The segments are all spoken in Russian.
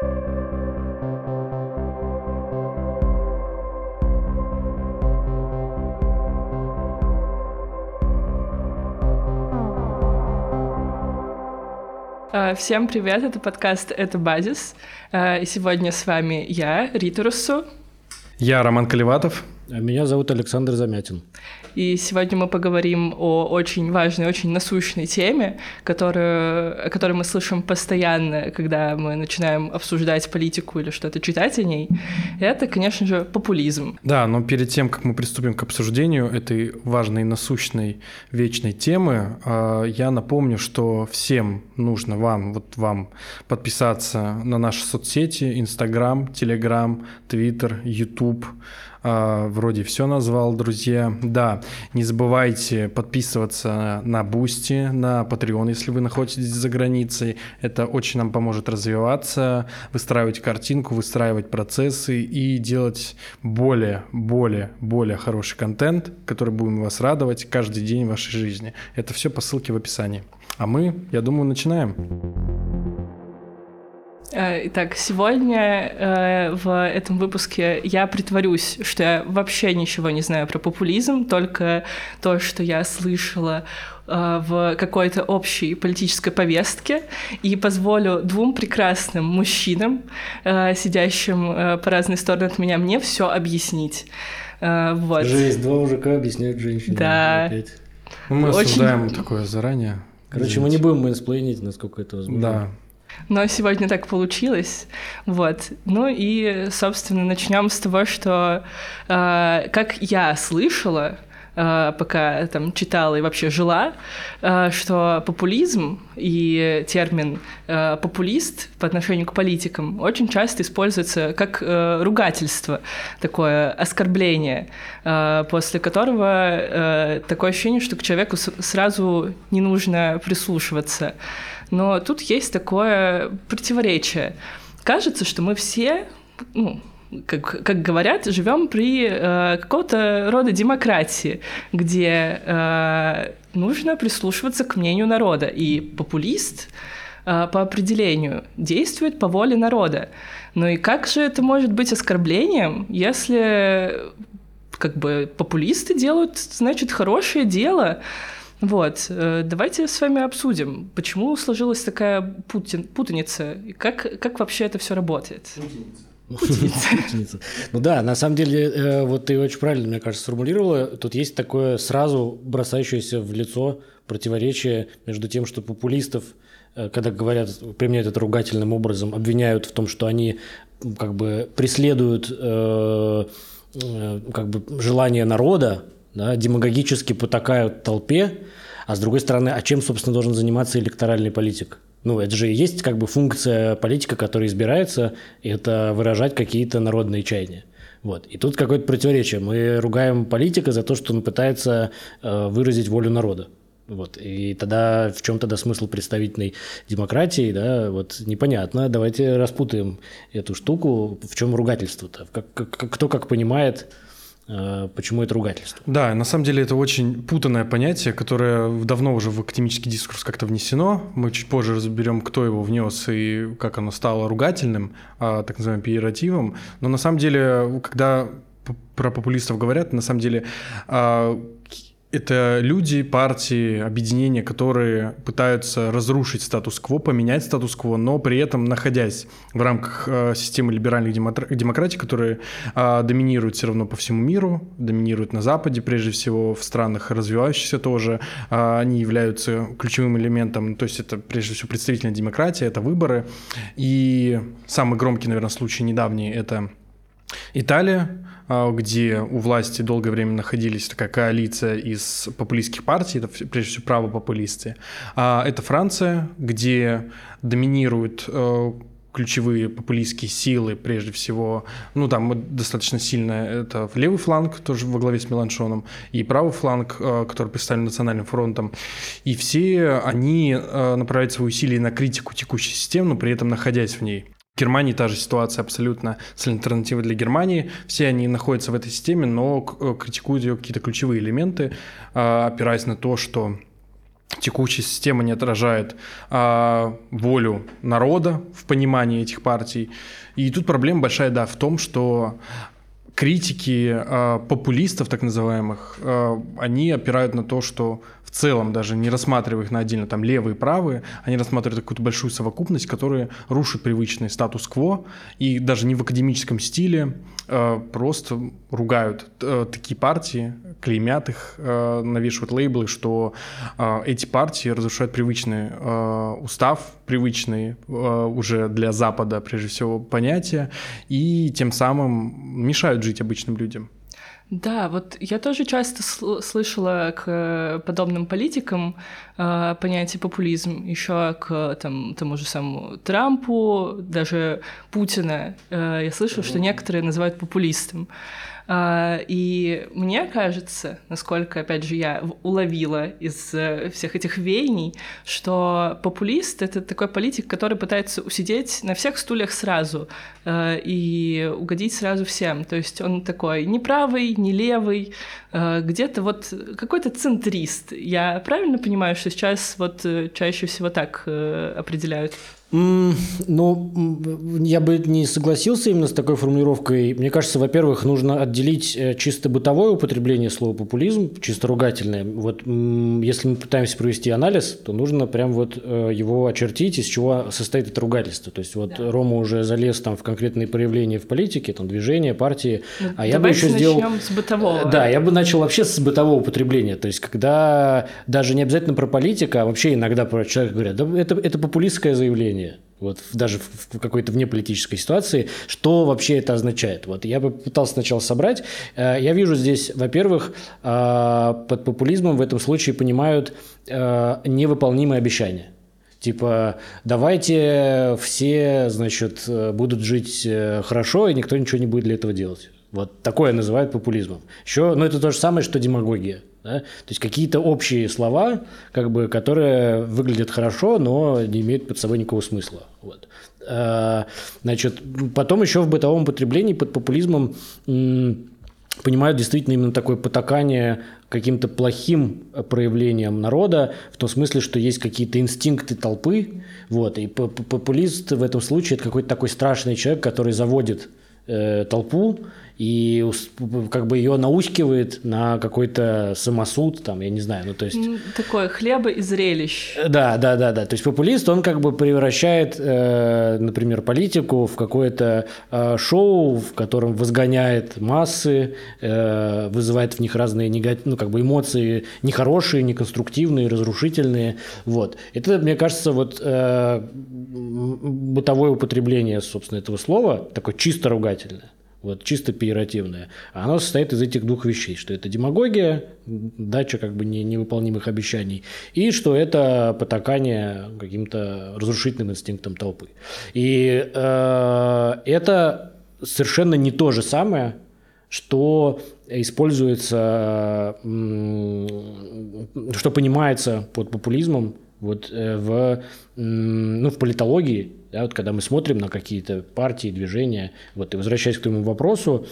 А, всем привет, это подкаст «Это базис». А, и сегодня с вами я, Рита Руссу. Я Роман Каливатов. Меня зовут Александр Замятин. И сегодня мы поговорим о очень важной, очень насущной теме, которую, о которой мы слышим постоянно, когда мы начинаем обсуждать политику или что-то читать о ней. Это, конечно же, популизм. Да, но перед тем, как мы приступим к обсуждению этой важной, насущной, вечной темы, а, я напомню, что всем нужно вам, вот вам, подписаться на наши соцсети, Инстаграм, Телеграм, Твиттер, Ютуб, а, вроде все назвал, друзья. Да, не забывайте подписываться на Boosty, на Patreon, если вы находитесь за границей. Это очень нам поможет развиваться, выстраивать картинку, выстраивать процессы и делать более, более, более хороший контент, который будем вас радовать каждый день вашей жизни. Это все по ссылке в описании. А мы, я думаю, начинаем. Э, итак, сегодня э, в этом выпуске я притворюсь, что я вообще ничего не знаю про популизм, только то, что я слышала э, в какой-то общей политической повестке, и позволю двум прекрасным мужчинам, сидящим по разные стороны от меня, мне все объяснить. Вот. Жесть, два мужика объясняют женщине. Да. Опять. Мы Очень... осуждаем такое заранее. Короче, Извините. мы не будем мейнсплейнить, насколько это возможно. Да. Но сегодня так получилось. Вот. Ну и, собственно, начнем с того, что э, как я слышала, э, пока там читала и вообще жила, э, что популизм и термин э, популист по отношению к политикам очень часто используется как э, ругательство, такое оскорбление, э, после которого э, такое ощущение, что к человеку сразу не нужно прислушиваться. Но тут есть такое противоречие. Кажется, что мы все, ну, как, как говорят, живем при э, какого-то рода демократии, где э, нужно прислушиваться к мнению народа. И популист э, по определению действует по воле народа. Ну и как же это может быть оскорблением, если как бы популисты делают, значит, хорошее дело? Вот, э, давайте с вами обсудим, почему сложилась такая путин, путаница, и как, как вообще это все работает. Путаница. Путаница. Ну да, на самом деле, э, вот ты очень правильно, мне кажется, сформулировала. Тут есть такое сразу бросающееся в лицо противоречие между тем, что популистов, э, когда говорят, применяют это ругательным образом, обвиняют в том, что они как бы преследуют как бы желание народа, да, демагогически потакают толпе, а с другой стороны, а чем, собственно, должен заниматься электоральный политик? Ну, это же и есть как бы функция политика, которая избирается, это выражать какие-то народные чаяния. Вот. И тут какое-то противоречие. Мы ругаем политика за то, что он пытается э, выразить волю народа. Вот. И тогда в чем тогда смысл представительной демократии, да, вот непонятно. Давайте распутаем эту штуку. В чем ругательство-то? Как, как, кто как понимает, почему это ругательство? Да, на самом деле это очень путанное понятие, которое давно уже в академический дискурс как-то внесено. Мы чуть позже разберем, кто его внес и как оно стало ругательным, а, так называемым пиеративом. Но на самом деле, когда про популистов говорят, на самом деле а, это люди, партии, объединения, которые пытаются разрушить статус-кво, поменять статус-кво, но при этом находясь в рамках э, системы либеральных демократий, которые э, доминируют все равно по всему миру, доминируют на Западе, прежде всего в странах развивающихся тоже, э, они являются ключевым элементом, то есть это прежде всего представительная демократия, это выборы. И самый громкий, наверное, случай недавний – это Италия, где у власти долгое время находились такая коалиция из популистских партий, это прежде всего правопопулисты. А это Франция, где доминируют э, ключевые популистские силы, прежде всего, ну там достаточно сильно это левый фланг, тоже во главе с Меланшоном, и правый фланг, э, который представлен Национальным фронтом. И все они э, направляют свои усилия на критику текущей системы, но при этом находясь в ней. Германии та же ситуация абсолютно с альтернативой для Германии. Все они находятся в этой системе, но э, критикуют ее какие-то ключевые элементы, а, опираясь на то, что текущая система не отражает а, волю народа в понимании этих партий. И тут проблема большая, да, в том, что критики э, популистов, так называемых, э, они опирают на то, что в целом, даже не рассматривая их на отдельно там левые и правые, они рассматривают какую-то большую совокупность, которая рушит привычный статус-кво, и даже не в академическом стиле э, просто ругают э, такие партии, клеймят их, э, навешивают лейблы, что э, эти партии разрушают привычный э, устав, привычные э, уже для Запада, прежде всего, понятия, и тем самым мешают жить обычным людям. Да, вот я тоже часто сл- слышала к подобным политикам э, понятие популизм, еще к там, тому же самому Трампу, даже Путина. Э, я слышала, что некоторые называют популистом. А, и мне кажется, насколько, опять же, я уловила из э, всех этих веяний, что популист — это такой политик, который пытается усидеть на всех стульях сразу э, и угодить сразу всем. То есть он такой не правый, не левый, э, где-то вот какой-то центрист. Я правильно понимаю, что сейчас вот чаще всего так определяют? Ну, я бы не согласился именно с такой формулировкой. Мне кажется, во-первых, нужно отделить э, чисто бытовое употребление слова популизм, чисто ругательное. Вот если мы пытаемся провести анализ, то нужно прям вот э, его очертить, из чего состоит это ругательство. То есть вот да. Рома уже залез там в конкретные проявления в политике, там движения, партии, ну, а я бы еще сделал... с бытового. Да, я бы начал вообще с бытового употребления. То есть когда даже не обязательно про политика, а вообще иногда про человека говорят, да это, это популистское заявление мышления, вот даже в какой-то внеполитической ситуации, что вообще это означает. Вот я бы пытался сначала собрать. Э, я вижу здесь, во-первых, э, под популизмом в этом случае понимают э, невыполнимые обещания. Типа, давайте все, значит, будут жить хорошо, и никто ничего не будет для этого делать. Вот такое называют популизмом. Еще, ну, это то же самое, что демагогия. Да? То есть какие-то общие слова, как бы, которые выглядят хорошо, но не имеют под собой никакого смысла. Вот. А, значит, потом еще в бытовом потреблении под популизмом понимают действительно именно такое потакание каким-то плохим проявлением народа, в том смысле, что есть какие-то инстинкты толпы, вот, и популист в этом случае это какой-то такой страшный человек, который заводит э, толпу, и как бы ее наускивает на какой-то самосуд, там, я не знаю, ну то есть... Такое хлеба и зрелищ. Да, да, да, да. То есть популист, он как бы превращает, э, например, политику в какое-то э, шоу, в котором возгоняет массы, э, вызывает в них разные негатив, ну как бы эмоции нехорошие, неконструктивные, разрушительные. Вот. Это, мне кажется, вот э, бытовое употребление, собственно, этого слова, такое чисто ругательное вот чисто пиеративное, оно состоит из этих двух вещей, что это демагогия, дача как бы не, невыполнимых обещаний, и что это потакание каким-то разрушительным инстинктом толпы. И э, это совершенно не то же самое, что используется, что понимается под популизмом вот э, в, ну, в политологии да, вот когда мы смотрим на какие-то партии, движения, вот, и возвращаясь к твоему вопросу,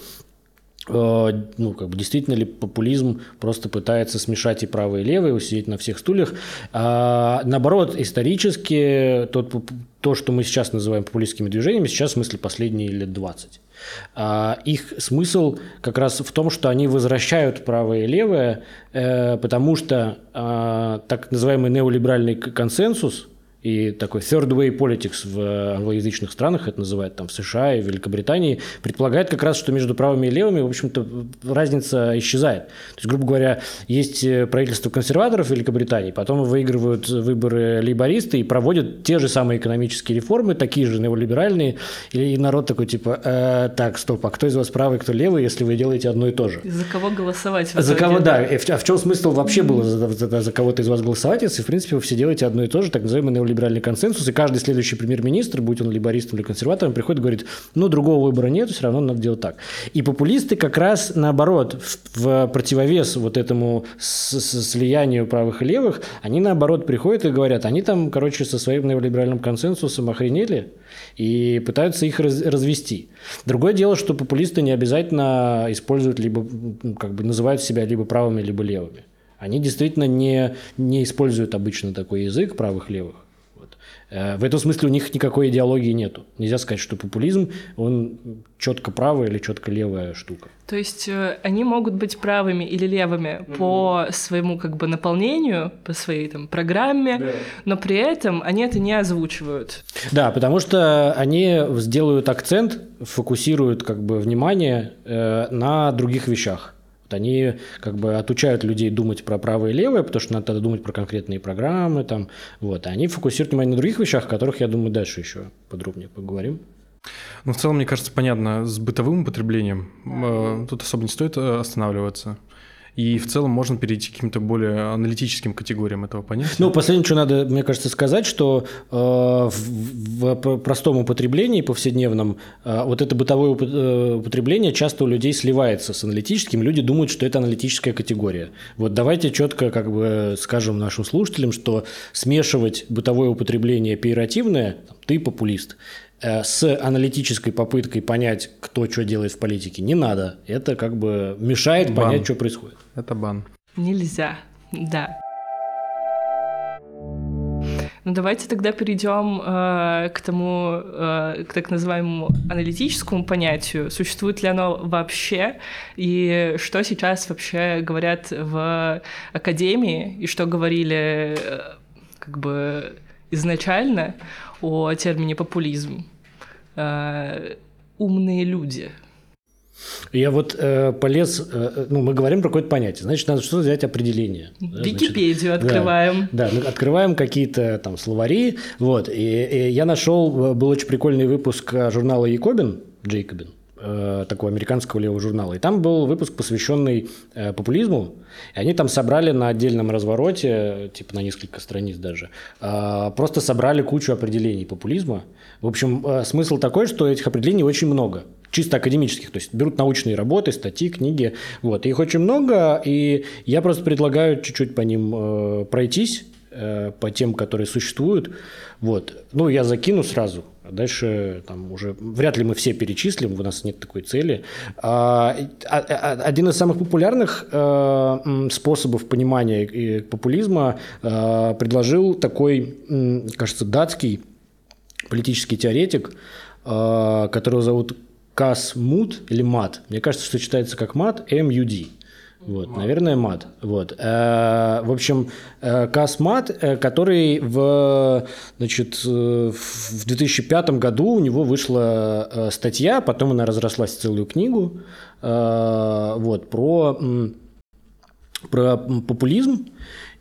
э, ну, как бы действительно ли популизм просто пытается смешать и правые, и левые, усидеть на всех стульях. А, наоборот, исторически тот, то, что мы сейчас называем популистскими движениями, сейчас в смысле последние лет 20. А, их смысл как раз в том, что они возвращают правое и левое, э, потому что а, так называемый неолиберальный консенсус – и такой third way politics в англоязычных странах, это называют там в США и Великобритании, предполагает как раз, что между правыми и левыми, в общем-то, разница исчезает. То есть, грубо говоря, есть э, правительство консерваторов Великобритании, потом выигрывают выборы лейбористы и проводят те же самые экономические реформы, такие же неолиберальные, и народ такой типа, э, так, стоп, а кто из вас правый, кто левый, если вы делаете одно и то же? За кого голосовать? За кого, да. А в чем смысл вообще было за, за, за кого-то из вас голосовать, если, в принципе, вы все делаете одно и то же, так называемый неолиберальный либеральный консенсус, и каждый следующий премьер-министр, будь он либористом или консерватором, приходит и говорит, ну, другого выбора нет, все равно надо делать так. И популисты как раз наоборот, в, в противовес вот этому с, с, слиянию правых и левых, они наоборот приходят и говорят, они там, короче, со своим неолиберальным консенсусом охренели, и пытаются их раз, развести. Другое дело, что популисты не обязательно используют либо, как бы называют себя либо правыми, либо левыми. Они действительно не, не используют обычно такой язык правых-левых. Э, в этом смысле у них никакой идеологии нету. Нельзя сказать, что популизм, он четко правая или четко левая штука. То есть э, они могут быть правыми или левыми mm-hmm. по своему как бы наполнению, по своей там программе, yeah. но при этом они это не озвучивают. Да, потому что они сделают акцент, фокусируют как бы внимание э, на других вещах. Вот они как бы отучают людей думать про правое и левое, потому что надо думать про конкретные программы, там, вот. А они фокусируют внимание на других вещах, о которых, я думаю, дальше еще подробнее поговорим. Ну, в целом, мне кажется, понятно, с бытовым употреблением э, тут особо не стоит э, останавливаться. И в целом можно перейти к каким-то более аналитическим категориям этого понятия. Ну, последнее, что надо, мне кажется, сказать, что э, в, в простом употреблении повседневном э, вот это бытовое э, употребление часто у людей сливается с аналитическим. Люди думают, что это аналитическая категория. Вот давайте четко как бы скажем нашим слушателям, что смешивать бытовое употребление пиеративное, ты популист, с аналитической попыткой понять, кто что делает в политике, не надо. Это как бы мешает бан. понять, что происходит. Это бан. Нельзя, да. Ну давайте тогда перейдем э, к тому, э, к так называемому аналитическому понятию. Существует ли оно вообще? И что сейчас вообще говорят в академии? И что говорили э, как бы изначально о термине популизм. Э, умные люди. Я вот э, полез, э, ну, мы говорим про какое-то понятие, значит, надо что-то взять определение. Википедию значит, открываем. Да, да, открываем какие-то там словари, вот, и, и я нашел, был очень прикольный выпуск журнала Якобин, Джейкобин, Э, такого американского левого журнала. И там был выпуск, посвященный э, популизму. И они там собрали на отдельном развороте, типа на несколько страниц даже, э, просто собрали кучу определений популизма. В общем, э, смысл такой, что этих определений очень много. Чисто академических, то есть берут научные работы, статьи, книги, вот, их очень много, и я просто предлагаю чуть-чуть по ним э, пройтись, э, по тем, которые существуют, вот, ну, я закину сразу, дальше там уже вряд ли мы все перечислим, у нас нет такой цели. А, а, а, один из самых популярных э, способов понимания популизма э, предложил такой, кажется, датский политический теоретик, э, которого зовут Кас Мут или Мат. Мне кажется, что читается как Мат, М-Ю-Д. Вот, мат. наверное, мат. Вот. Э, в общем, э, Кас Мат, э, который в, значит, в 2005 году у него вышла статья, потом она разрослась в целую книгу, вот, про, про популизм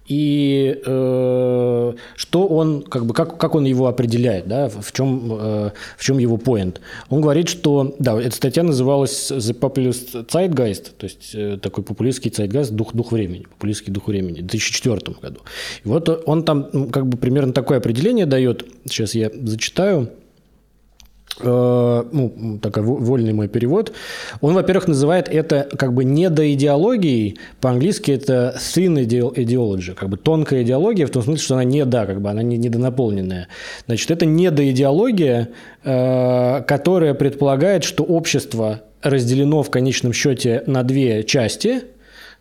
и э, что он, как бы, как, как он его определяет, да, в чем, э, в чем его point. Он говорит, что, да, эта статья называлась The Populist Zeitgeist, то есть э, такой популистский zeitgeist, дух, дух времени, популистский дух времени, в 2004 году. И вот он там как бы примерно такое определение дает, сейчас я зачитаю, ну, такой вольный мой перевод, он, во-первых, называет это как бы недоидеологией, по-английски это thin ideology, как бы тонкая идеология, в том смысле, что она не да, как бы она не недонаполненная. Значит, это недоидеология, э, которая предполагает, что общество разделено в конечном счете на две части,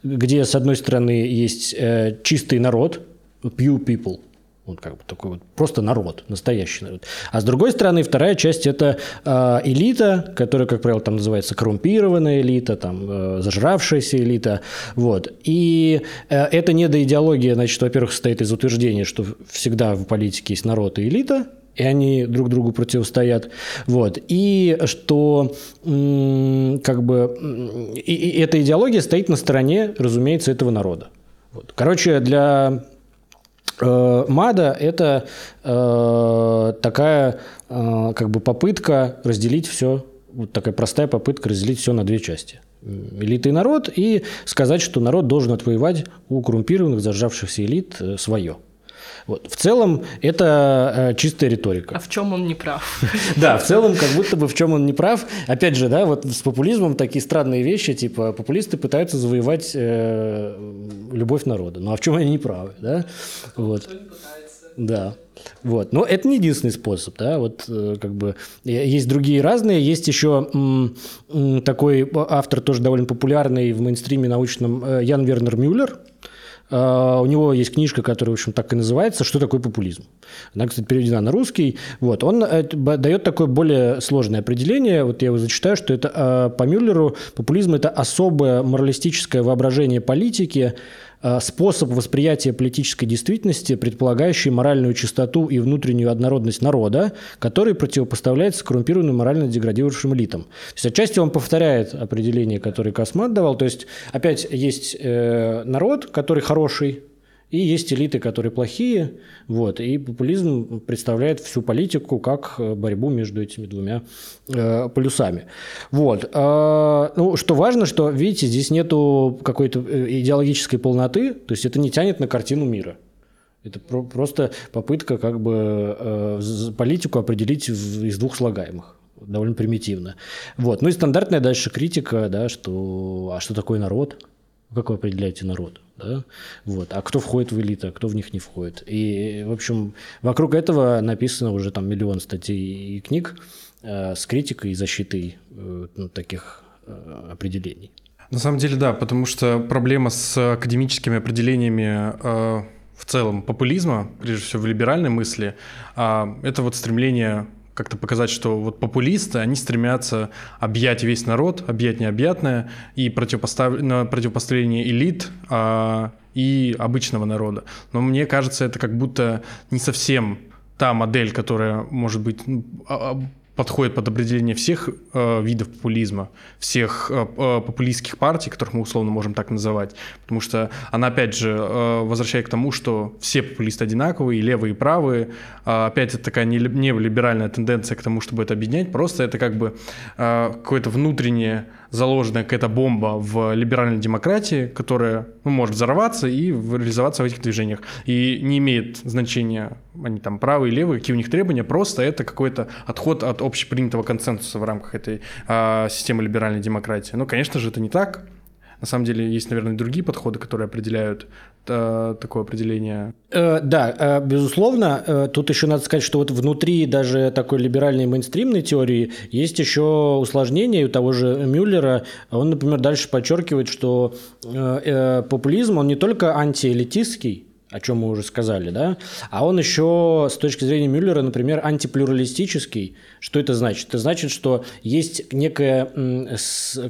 где, с одной стороны, есть э, чистый народ, pure people – вот как бы такой вот просто народ, настоящий народ. А с другой стороны, вторая часть – это э, элита, которая, как правило, там называется коррумпированная элита, там, э, зажравшаяся элита. Вот. И э, эта недоидеология, значит, во-первых, состоит из утверждения, что всегда в политике есть народ и элита, и они друг другу противостоят. Вот. И что как бы и, и эта идеология стоит на стороне, разумеется, этого народа. Вот. Короче, для МАДА – это э, такая э, как бы попытка разделить все, вот такая простая попытка разделить все на две части. Элита и народ, и сказать, что народ должен отвоевать у коррумпированных, зажавшихся элит свое. Вот. В целом это э, чистая риторика. А в чем он не прав? Да, в целом как будто бы в чем он не прав. Опять же, да, вот с популизмом такие странные вещи, типа популисты пытаются завоевать э, любовь народа. Ну а в чем они не правы, да? Вот. Да. Вот. Но это не единственный способ, да, вот э, как бы есть другие разные, есть еще м, такой автор тоже довольно популярный в мейнстриме научном э, Ян Вернер Мюллер, у него есть книжка, которая, в общем, так и называется «Что такое популизм?». Она, кстати, переведена на русский. Вот. Он дает такое более сложное определение. Вот я его зачитаю, что это по Мюллеру популизм – это особое моралистическое воображение политики, Э, способ восприятия политической действительности, предполагающий моральную чистоту и внутреннюю однородность народа, который противопоставляется коррумпированным морально деградирующим элитам. То есть отчасти он повторяет определение, которое Космат давал. То есть опять есть э, народ, который хороший, и есть элиты, которые плохие, вот, и популизм представляет всю политику как э, борьбу между этими двумя э, полюсами. Вот. Э, ну, что важно, что, видите, здесь нету какой-то э, идеологической полноты, то есть это не тянет на картину мира. Это про- просто попытка как бы э, политику определить в, из двух слагаемых довольно примитивно. Вот. Ну и стандартная дальше критика, да, что а что такое народ? Как вы определяете народ? Да? Вот. А кто входит в элиту, а кто в них не входит. И, в общем, вокруг этого написано уже там миллион статей и книг э, с критикой и защитой э, ну, таких э, определений. На самом деле, да, потому что проблема с академическими определениями э, в целом популизма, прежде всего в либеральной мысли, э, это вот стремление как-то показать, что вот популисты, они стремятся объять весь народ, объять необъятное и противопостав... противопоставление элит а, и обычного народа. Но мне кажется, это как будто не совсем та модель, которая может быть ну, а, а, подходит под определение всех э, видов популизма, всех э, э, популистских партий, которых мы условно можем так называть, потому что она опять же э, возвращает к тому, что все популисты одинаковые, и левые, и правые. Э, опять это такая неолиберальная тенденция к тому, чтобы это объединять. Просто это как бы э, какое-то внутреннее заложенная какая-то бомба в либеральной демократии, которая ну, может взорваться и реализоваться в этих движениях. И не имеет значения, они там правые левые, какие у них требования, просто это какой-то отход от общепринятого консенсуса в рамках этой а, системы либеральной демократии. Но, конечно же, это не так. На самом деле есть, наверное, другие подходы, которые определяют э, такое определение. Э, да, э, безусловно. Э, тут еще надо сказать, что вот внутри даже такой либеральной мейнстримной теории есть еще усложнение у того же Мюллера. Он, например, дальше подчеркивает, что э, э, популизм, он не только антиэлитистский, о чем мы уже сказали, да, а он еще с точки зрения Мюллера, например, антиплюралистический. Что это значит? Это значит, что есть некая,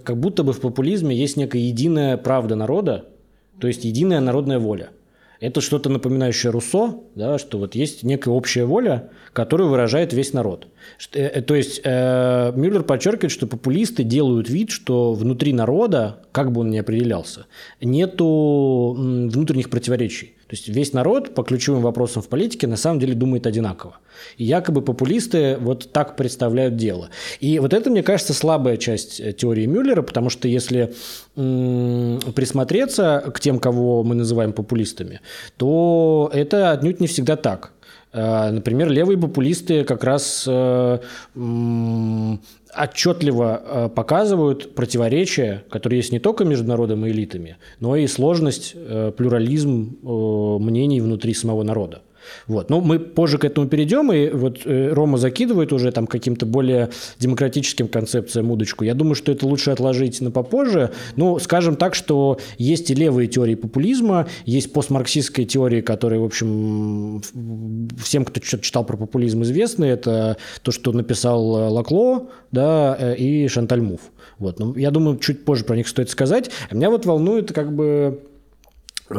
как будто бы в популизме есть некая единая правда народа, то есть единая народная воля. Это что-то напоминающее Руссо, да, что вот есть некая общая воля, которую выражает весь народ. Э, то есть э, Мюллер подчеркивает, что популисты делают вид, что внутри народа, как бы он ни определялся, нету внутренних противоречий. То есть весь народ по ключевым вопросам в политике на самом деле думает одинаково. И якобы популисты вот так представляют дело. И вот это, мне кажется, слабая часть э, теории Мюллера, потому что если присмотреться к тем, кого мы называем популистами, то это отнюдь не всегда так. Э, например, левые популисты как раз э, отчетливо э, показывают противоречия, которые есть не только между народом и элитами, но и сложность, плюрализм мнений внутри самого народа. Вот. Ну, мы позже к этому перейдем, и вот э, Рома закидывает уже там каким-то более демократическим концепциям удочку. Я думаю, что это лучше отложить на попозже. Ну, скажем так, что есть и левые теории популизма, есть постмарксистская теория, которая, в общем, всем, кто читал про популизм, известны. Это то, что написал э, Лакло да, э, и Шанталь Муф. Вот. Но я думаю, чуть позже про них стоит сказать. Меня вот волнует как бы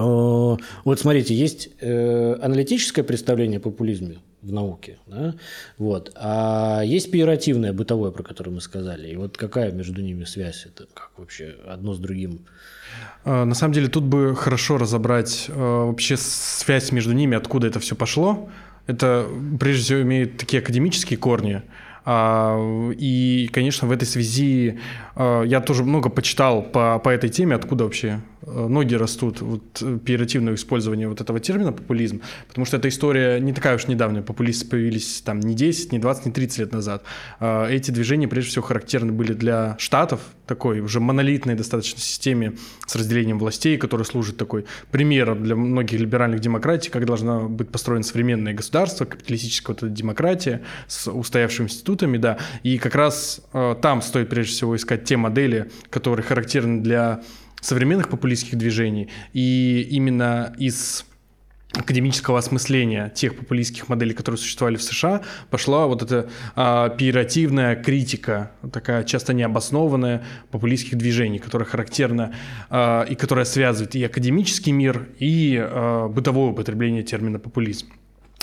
вот смотрите, есть э, аналитическое представление о популизме в науке, да? вот, а есть пиеративное, бытовое, про которое мы сказали. И вот какая между ними связь? Это как вообще одно с другим? А, на самом деле тут бы хорошо разобрать э, вообще связь между ними, откуда это все пошло. Это прежде всего имеет такие академические корни. А, и, конечно, в этой связи я тоже много почитал по, по этой теме, откуда вообще Э, ноги растут вот, э, оперативное использование вот этого термина популизм, потому что эта история не такая уж недавняя. Популисты появились там не 10, не 20, не 30 лет назад. А, эти движения прежде всего характерны были для штатов, такой уже монолитной достаточно системе с разделением властей, которая служит такой примером для многих либеральных демократий, как должна быть построена современное государство, капиталистическая вот эта демократия с устоявшими институтами, да. И как раз э, там стоит прежде всего искать те модели, которые характерны для современных популистских движений, и именно из академического осмысления тех популистских моделей, которые существовали в США, пошла вот эта а, пиеративная критика, такая часто необоснованная популистских движений, которая характерна а, и которая связывает и академический мир, и а, бытовое употребление термина популизм.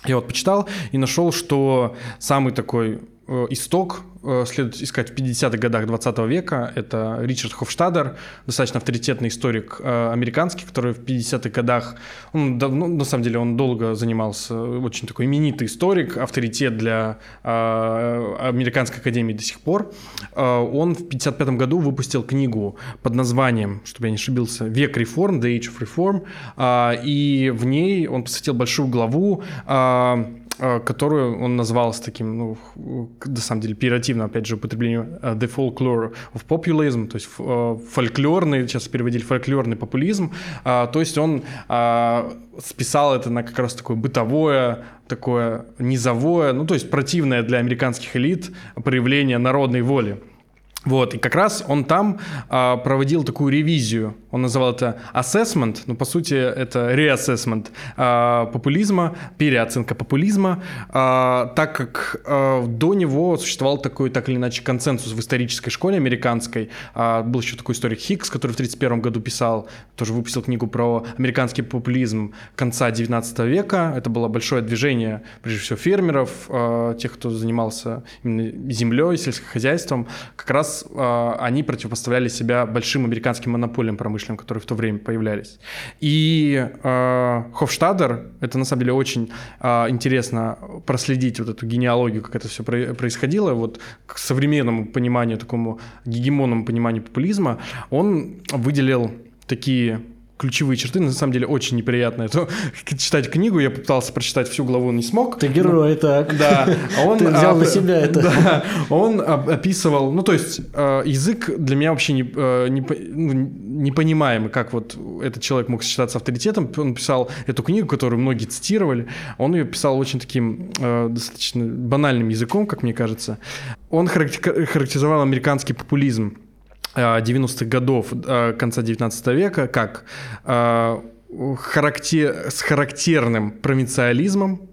Я вот почитал и нашел, что самый такой Э, исток э, следует искать в 50-х годах 20 века. Это Ричард Хофштадер, достаточно авторитетный историк э, американский, который в 50-х годах, он давно, на самом деле он долго занимался, очень такой именитый историк, авторитет для Американской академии до сих пор. Он в 55 году выпустил книгу под названием, чтобы я не ошибился, «Век реформ», «The Age of Reform», и в ней он посвятил большую главу Э, которую он назвал с таким, ну, на самом деле, пиративным, опять же, употреблением uh, the folklore of populism, то есть uh, фольклорный, сейчас переводили фольклорный популизм, то есть он списал это на как раз такое бытовое, такое низовое, ну, то есть противное для американских элит проявление народной воли. Вот, и как раз он там а, проводил такую ревизию. Он называл это assessment, но по сути это reassessment а, популизма, переоценка популизма, а, так как а, до него существовал такой, так или иначе, консенсус в исторической школе американской. А, был еще такой историк Хикс, который в 1931 году писал, тоже выпустил книгу про американский популизм конца 19 века. Это было большое движение, прежде всего, фермеров, а, тех, кто занимался именно землей, сельскохозяйством. Как раз э, они противопоставляли себя большим американским монополиям промышленным, которые в то время появлялись. И э, Хофштадер, это на самом деле очень э, интересно проследить вот эту генеалогию, как это все происходило, вот к современному пониманию, такому гегемонному пониманию популизма, он выделил такие ключевые черты, на самом деле очень неприятно это читать книгу, я попытался прочитать всю главу, не смог. Ты герой, так. Да. Он, Ты взял на себя это. Да, он описывал, ну то есть э, язык для меня вообще не, э, не, ну, непонимаемый, как вот этот человек мог считаться авторитетом. Он писал эту книгу, которую многие цитировали, он ее писал очень таким э, достаточно банальным языком, как мне кажется. Он характеризовал американский популизм 90-х годов, э, конца 19 века, как э, характер, с характерным провинциализмом,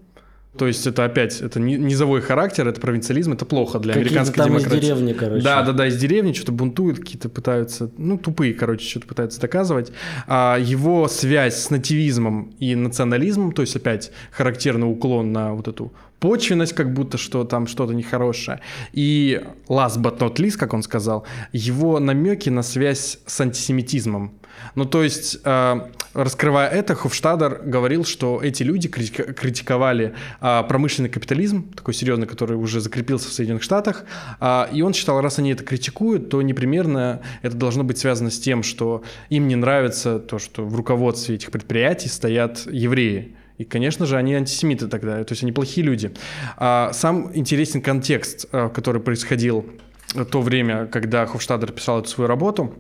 то есть это опять, это низовой характер, это провинциализм, это плохо для Какие-то американской там демократии. из деревни, короче. Да, да, да, из деревни что-то бунтуют, какие-то пытаются, ну, тупые, короче, что-то пытаются доказывать. А его связь с нативизмом и национализмом, то есть опять характерный уклон на вот эту почвенность, как будто что там что-то нехорошее. И last but not least, как он сказал, его намеки на связь с антисемитизмом. Ну, то есть, э, раскрывая это, Хофштадер говорил, что эти люди критиковали э, промышленный капитализм, такой серьезный, который уже закрепился в Соединенных Штатах, э, и он считал, раз они это критикуют, то непримерно это должно быть связано с тем, что им не нравится то, что в руководстве этих предприятий стоят евреи. И, конечно же, они антисемиты тогда, то есть они плохие люди. А сам интересен контекст, который происходил в то время, когда Хофштадер писал эту свою работу.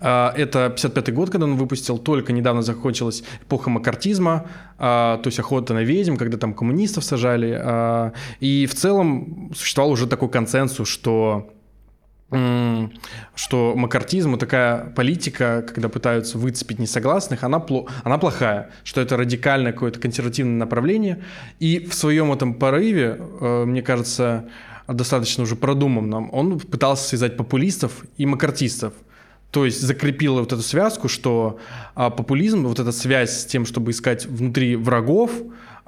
А, это 55 год, когда он выпустил, только недавно закончилась эпоха макартизма, а, то есть охота на ведьм, когда там коммунистов сажали. А, и в целом существовал уже такой консенсус, что что макартизм и такая политика, когда пытаются выцепить несогласных, она, пло- она плохая, что это радикальное какое-то консервативное направление. И в своем этом порыве, э, мне кажется, достаточно уже продуманном, он пытался связать популистов и макартистов. То есть закрепил вот эту связку, что а, популизм, вот эта связь с тем, чтобы искать внутри врагов,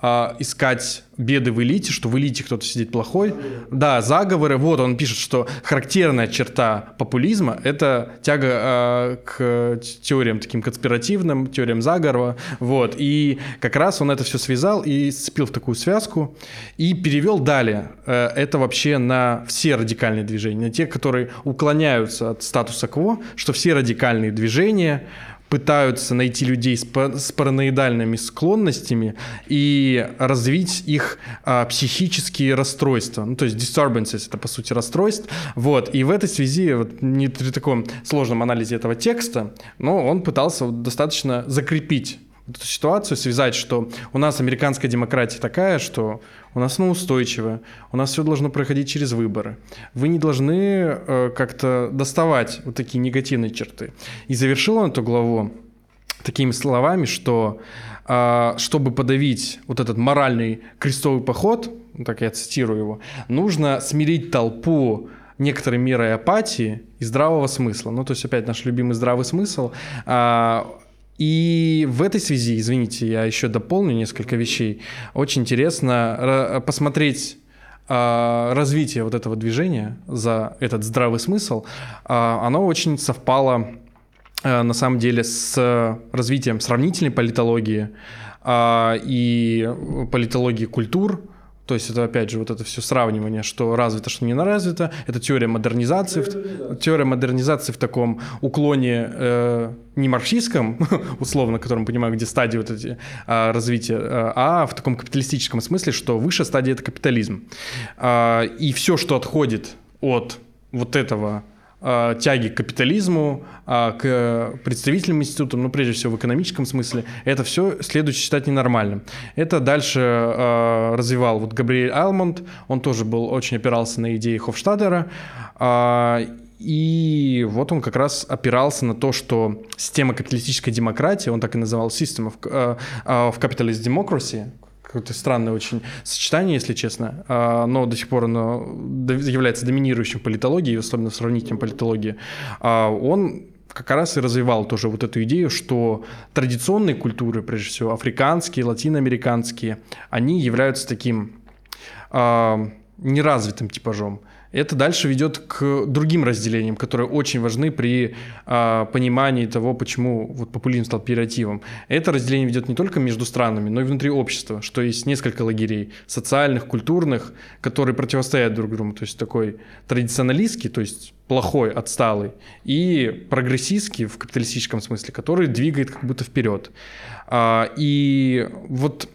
а, искать беды в элите, что в элите кто-то сидит плохой. Да, заговоры. Вот он пишет, что характерная черта популизма – это тяга э, к теориям таким конспиративным, теориям заговора. Вот. И как раз он это все связал и сцепил в такую связку и перевел далее. Э, это вообще на все радикальные движения, на те, которые уклоняются от статуса кво, что все радикальные движения пытаются найти людей с, параноидальными склонностями и развить их а, психические расстройства. Ну, то есть disturbances — это, по сути, расстройств. Вот. И в этой связи, вот, не при таком сложном анализе этого текста, но он пытался вот, достаточно закрепить эту ситуацию, связать, что у нас американская демократия такая, что у нас оно устойчивое, у нас все должно проходить через выборы. Вы не должны э, как-то доставать вот такие негативные черты. И завершил он эту главу такими словами, что э, чтобы подавить вот этот моральный крестовый поход, так я цитирую его, нужно смирить толпу некоторой мерой апатии и здравого смысла. Ну, то есть, опять, наш любимый здравый смысл. А, и в этой связи, извините, я еще дополню несколько вещей. Очень интересно посмотреть а, развитие вот этого движения за этот здравый смысл. Оно очень совпало на самом деле с развитием сравнительной политологии и политологии культур, то есть это, опять же, вот это все сравнивание, что развито, что не развито. Это теория модернизации. Теория, теория модернизации в таком уклоне э, не марксистском, условно, которым понимаю, где стадии вот эти э, развития, э, а в таком капиталистическом смысле, что высшая стадия — это капитализм. Э, и все, что отходит от вот этого тяги к капитализму, а, к представительным институтам, ну, прежде всего, в экономическом смысле, это все следует считать ненормальным. Это дальше э, развивал вот Габриэль Алмонд, он тоже был, очень опирался на идеи Хофштадера, а, и вот он как раз опирался на то, что система капиталистической демократии, он так и называл System of, uh, of Capitalist Democracy, какое-то странное очень сочетание, если честно, а, но до сих пор оно является доминирующим в политологии, особенно в сравнительной политологии, а, он как раз и развивал тоже вот эту идею, что традиционные культуры, прежде всего африканские, латиноамериканские, они являются таким э, неразвитым типажом. Это дальше ведет к другим разделениям, которые очень важны при э, понимании того, почему вот популизм стал пиративом. Это разделение ведет не только между странами, но и внутри общества, что есть несколько лагерей социальных, культурных, которые противостоят друг другу. То есть такой традиционалистский, то есть плохой, отсталый, и прогрессистский в капиталистическом смысле, который двигает как будто вперед. А, и вот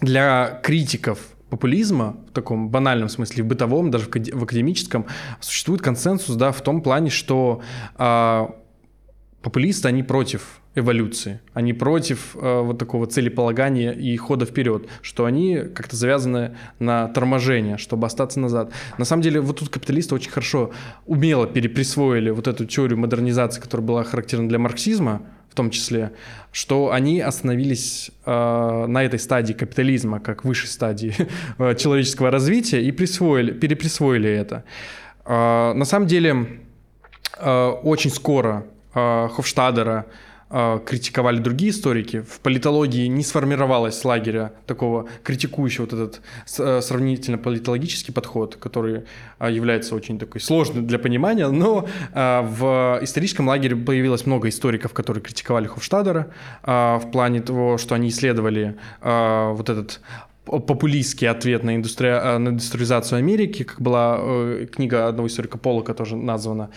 для критиков популизма в таком банальном смысле, в бытовом, даже в академическом, существует консенсус да, в том плане, что э, популисты, они против эволюции, они против э, вот такого целеполагания и хода вперед, что они как-то завязаны на торможение, чтобы остаться назад. На самом деле, вот тут капиталисты очень хорошо, умело переприсвоили вот эту теорию модернизации, которая была характерна для марксизма, в том числе, что они остановились э, на этой стадии капитализма, как высшей стадии э, человеческого развития, и присвоили, переприсвоили это. Э, на самом деле, э, очень скоро э, Хофштадера критиковали другие историки. В политологии не сформировалось лагеря такого критикующего вот этот э, сравнительно политологический подход, который а, является очень такой сложным для понимания, но а, в историческом лагере появилось много историков, которые критиковали Хофштадера в плане того, что они исследовали вот этот популистский ответ на, индустри... на индустриализацию Америки, как была э, книга одного историка Полока тоже названа.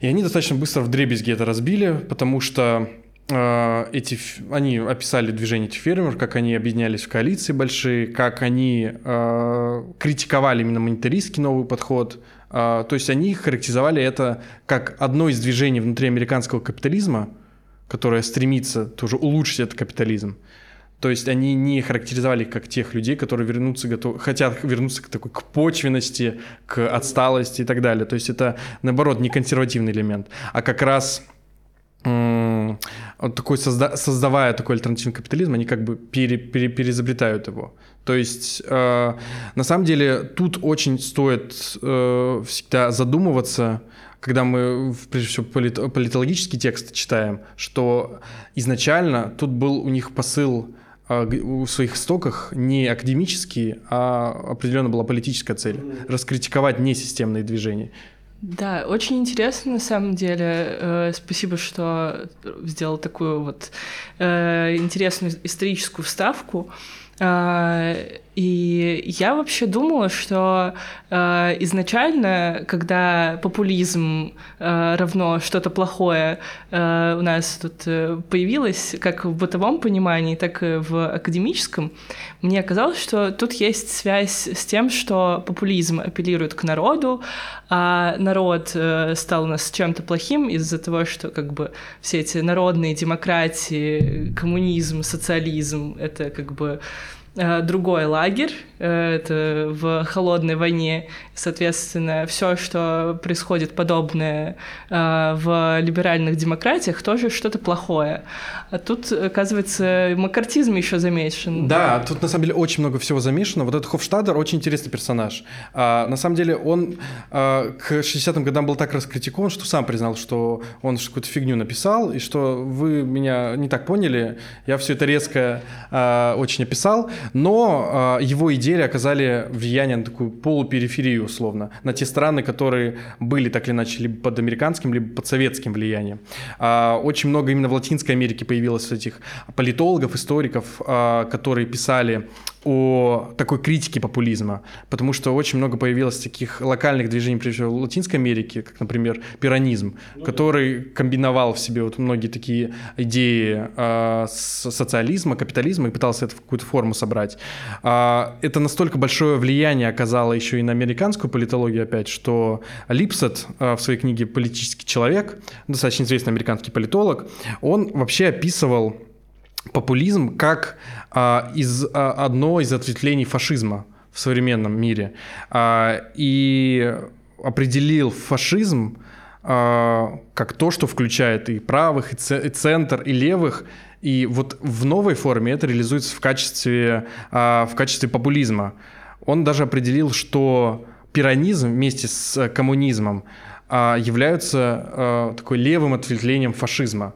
И они достаточно быстро в дребезги это разбили, потому что э, эти, они описали движение этих фермеров, как они объединялись в коалиции большие, как они э, критиковали именно монетаристский новый подход. Э, то есть они характеризовали это как одно из движений внутри американского капитализма, которое стремится тоже улучшить этот капитализм. То есть они не характеризовали как тех людей, которые вернутся, готов, хотят вернуться к такой к почвенности, к отсталости и так далее. То есть это, наоборот, не консервативный элемент, а как раз вот такой созда создавая такой альтернативный капитализм, они как бы пере пере переизобретают его. То есть э, на самом деле тут очень стоит э, всегда задумываться, когда мы, прежде всего, полит политологический текст читаем, что изначально тут был у них посыл в своих истоках не академические, а определенно была политическая цель – раскритиковать несистемные движения. Да, очень интересно на самом деле. Э, спасибо, что сделал такую вот э, интересную историческую вставку. И я вообще думала, что э, изначально, когда популизм э, равно что-то плохое э, у нас тут э, появилось, как в бытовом понимании, так и в академическом, мне казалось, что тут есть связь с тем, что популизм апеллирует к народу, а народ э, стал у нас чем-то плохим из-за того, что как бы все эти народные демократии, коммунизм, социализм — это как бы э, другой лагерь, э, это в холодной войне, соответственно, все, что происходит подобное э, в либеральных демократиях, тоже что-то плохое. А тут, оказывается, макартизм еще замешан. Да, тут на самом деле очень много всего замешано. Вот этот Хофштадер очень интересный персонаж. А, на самом деле он а, к 60-м годам был так раскритикован, что сам признал, что он какую-то фигню написал, и что вы меня не так поняли, я все это резко а, очень описал, но а, его идеи оказали влияние на такую полупериферию, условно, на те страны, которые были так или иначе либо под американским, либо под советским влиянием. А, очень много именно в Латинской Америке появилось этих политологов, историков, а, которые писали о такой критике популизма, потому что очень много появилось таких локальных движений, прежде всего в Латинской Америке, как, например, пиранизм, ну, который да. комбиновал в себе вот многие такие идеи э, социализма, капитализма и пытался это в какую-то форму собрать. Э, это настолько большое влияние оказало еще и на американскую политологию опять, что Липсет э, в своей книге «Политический человек», достаточно известный американский политолог, он вообще описывал популизм как а, из, а, одно из ответвлений фашизма в современном мире. А, и определил фашизм а, как то, что включает и правых, и, ц- и центр, и левых. И вот в новой форме это реализуется в качестве, а, в качестве популизма. Он даже определил, что пиранизм вместе с коммунизмом а, являются а, такой левым ответвлением фашизма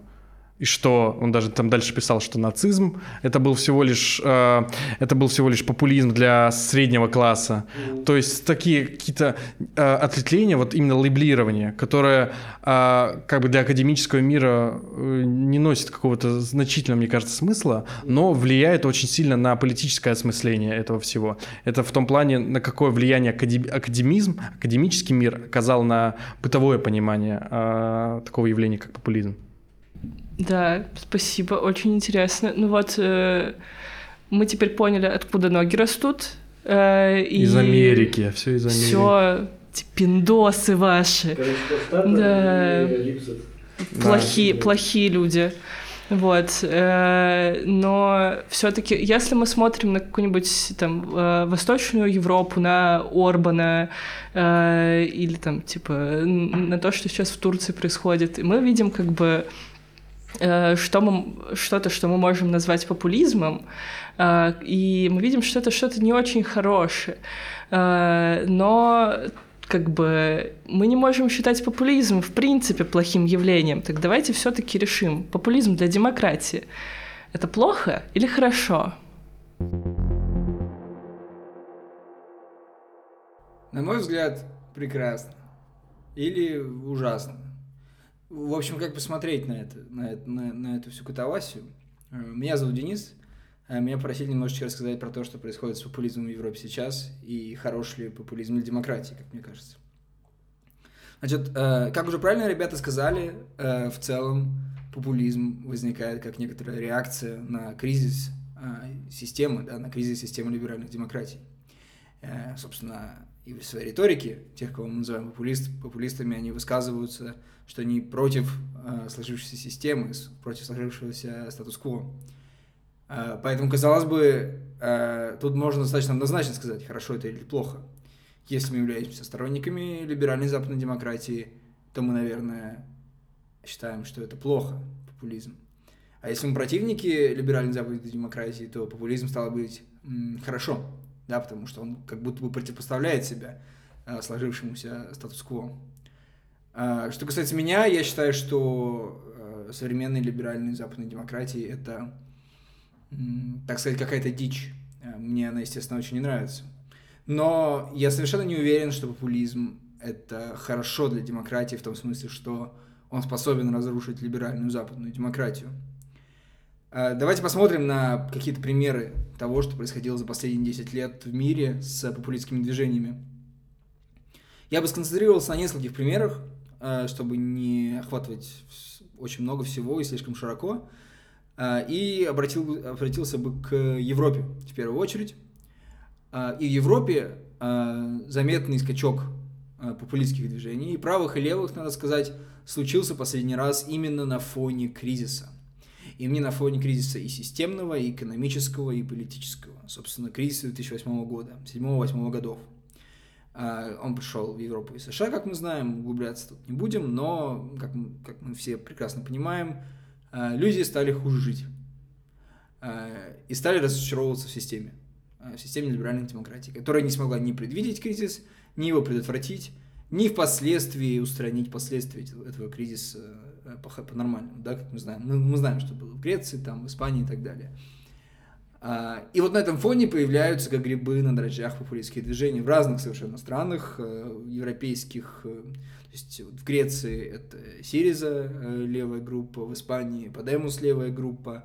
и что он даже там дальше писал, что нацизм это был всего лишь э, это был всего лишь популизм для среднего класса. Mm-hmm. То есть такие какие-то э, ответвления, вот именно лейблирование, которое э, как бы для академического мира э, не носит какого-то значительного, мне кажется, смысла, но влияет очень сильно на политическое осмысление этого всего. Это в том плане, на какое влияние академ, академизм, академический мир оказал на бытовое понимание э, такого явления, как популизм. Да, спасибо, очень интересно. Ну вот, э, мы теперь поняли, откуда ноги растут. Э, из и Америки, все из Америки. Все, пиндосы ваши. да. Плохие, да. плохие люди. Вот, э, но все-таки, если мы смотрим на какую-нибудь там э, Восточную Европу, на Орбана э, или там типа на то, что сейчас в Турции происходит, мы видим как бы что мы, что-то, что мы можем назвать популизмом, э, и мы видим, что это что-то не очень хорошее. Э, но как бы мы не можем считать популизм в принципе плохим явлением. Так давайте все-таки решим, популизм для демократии это плохо или хорошо? На мой взгляд, прекрасно. Или ужасно. В общем, как посмотреть на это, на, на, на эту всю катавасию. Э, меня зовут Денис. Э, меня просили немножечко рассказать про то, что происходит с популизмом в Европе сейчас, и хорош ли популизм для демократии, как мне кажется. Значит, э, как уже правильно ребята сказали, в целом популизм возникает как некоторая реакция на кризис системы, да, на кризис системы либеральных демократий. Собственно, и в своей риторике, тех, кого мы называем популист, популистами, они высказываются, что они против э, сложившейся системы, против сложившегося статус-кво. Э, поэтому, казалось бы, э, тут можно достаточно однозначно сказать, хорошо это или плохо. Если мы являемся сторонниками либеральной западной демократии, то мы, наверное, считаем, что это плохо, популизм. А если мы противники либеральной западной демократии, то популизм стало быть м, хорошо да, потому что он как будто бы противопоставляет себя э, сложившемуся статус-кво. Э, что касается меня, я считаю, что э, современные либеральные западные демократии — это, так сказать, какая-то дичь. Э, мне она, естественно, очень не нравится. Но я совершенно не уверен, что популизм — это хорошо для демократии в том смысле, что он способен разрушить либеральную западную демократию. Э, давайте посмотрим на какие-то примеры того, что происходило за последние 10 лет в мире с популистскими движениями. Я бы сконцентрировался на нескольких примерах, э, чтобы не охватывать очень много всего и слишком широко, э, и обратил, обратился бы к Европе в первую очередь. И в Европе заметный скачок популистских движений, и правых, и левых, надо сказать, случился последний раз именно на фоне кризиса – И мне на фоне кризиса и системного, и экономического, и политического, собственно, кризиса 2008 года, 7-8 годов. А, он пришел в Европу и США, как мы знаем, углубляться тут не будем, но, как мы, как мы все прекрасно понимаем, а, люди стали хуже жить. А, и стали разочаровываться в системе, в системе либеральной демократии, которая не смогла ни предвидеть кризис, ни его предотвратить, ни впоследствии устранить последствия этого кризиса э, по-нормальному, да, как мы знаем. Мы, мы знаем, что было в Греции, там, в Испании и так далее. А, и вот на этом фоне появляются как грибы на дрожжах популистские движения в разных совершенно странах, э, европейских, э, то есть в Греции это Сириза, левая группа, в Испании Подемус, левая группа,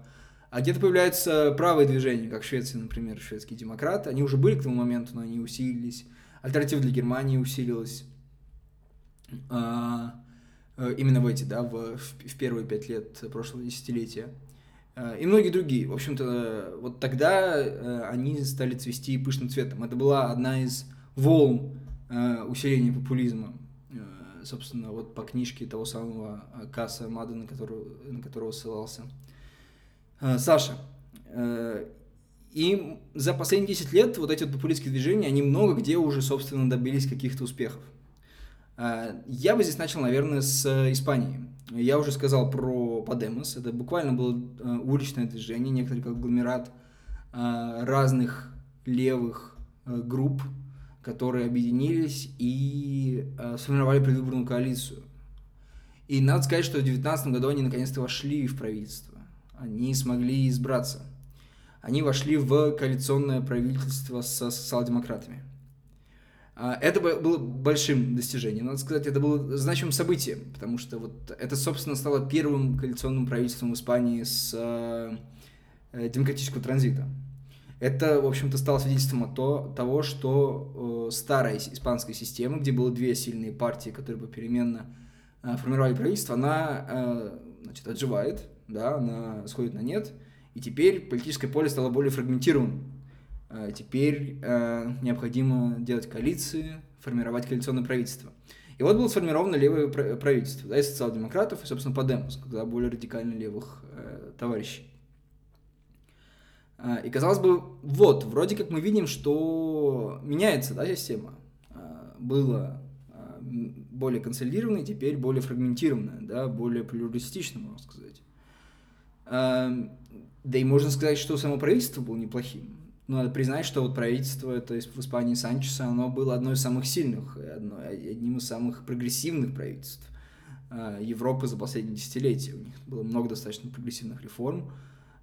а где-то появляются правые движения, как в Швеции, например, шведские демократы. Они уже были к тому моменту, но они усилились. Альтернатива для Германии усилилась. А, э, именно в эти, да, в, в первые пять лет прошлого десятилетия. А, и многие другие. В общем-то, вот тогда э, они стали цвести пышным цветом. Это была одна из волн э, усиления популизма. Собственно, вот по книжке того самого Касса Мада, на которого, на которого ссылался Саша. И за последние 10 лет вот эти вот популистские движения, они много где уже, собственно, добились каких-то успехов. А, я бы здесь начал, наверное, с Испании. Я уже сказал про Подемос. Это буквально было э, уличное движение, некоторый конгломерат а, разных левых э, групп, которые объединились и э, сформировали предвыборную коалицию. И надо сказать, что в 2019 году они наконец-то вошли в правительство. Они смогли избраться. Они вошли в коалиционное правительство со социал-демократами. А, это было большим достижением. Надо сказать, это было значимым событием, потому что вот это, собственно, стало первым коалиционным правительством в Испании с э, э демократического транзита. Это, в общем-то, стало свидетельством то, того, что э, старая испанская система, где было две сильные партии, которые попеременно э, формировали правительство, она значит, отживает, да, она сходит на нет, и теперь политическое поле стало более фрагментированным. А, теперь э, необходимо делать коалиции, формировать коалиционное правительство. И вот было сформировано левое правительство, да, из социал-демократов и, собственно, Подемос, когда более радикально левых э, товарищей. А, и казалось бы, вот, вроде как мы видим, что меняется да, система. Было более консолидированной, теперь более фрагментированная, да, более плюристичная, можно сказать. Да и можно сказать, что само правительство было неплохим ну, надо признать, что вот правительство, то есть в Испании Санчеса, оно было одно из самых сильных, одно, одним из самых прогрессивных правительств а, Европы за последние десятилетия. У них было много достаточно прогрессивных реформ.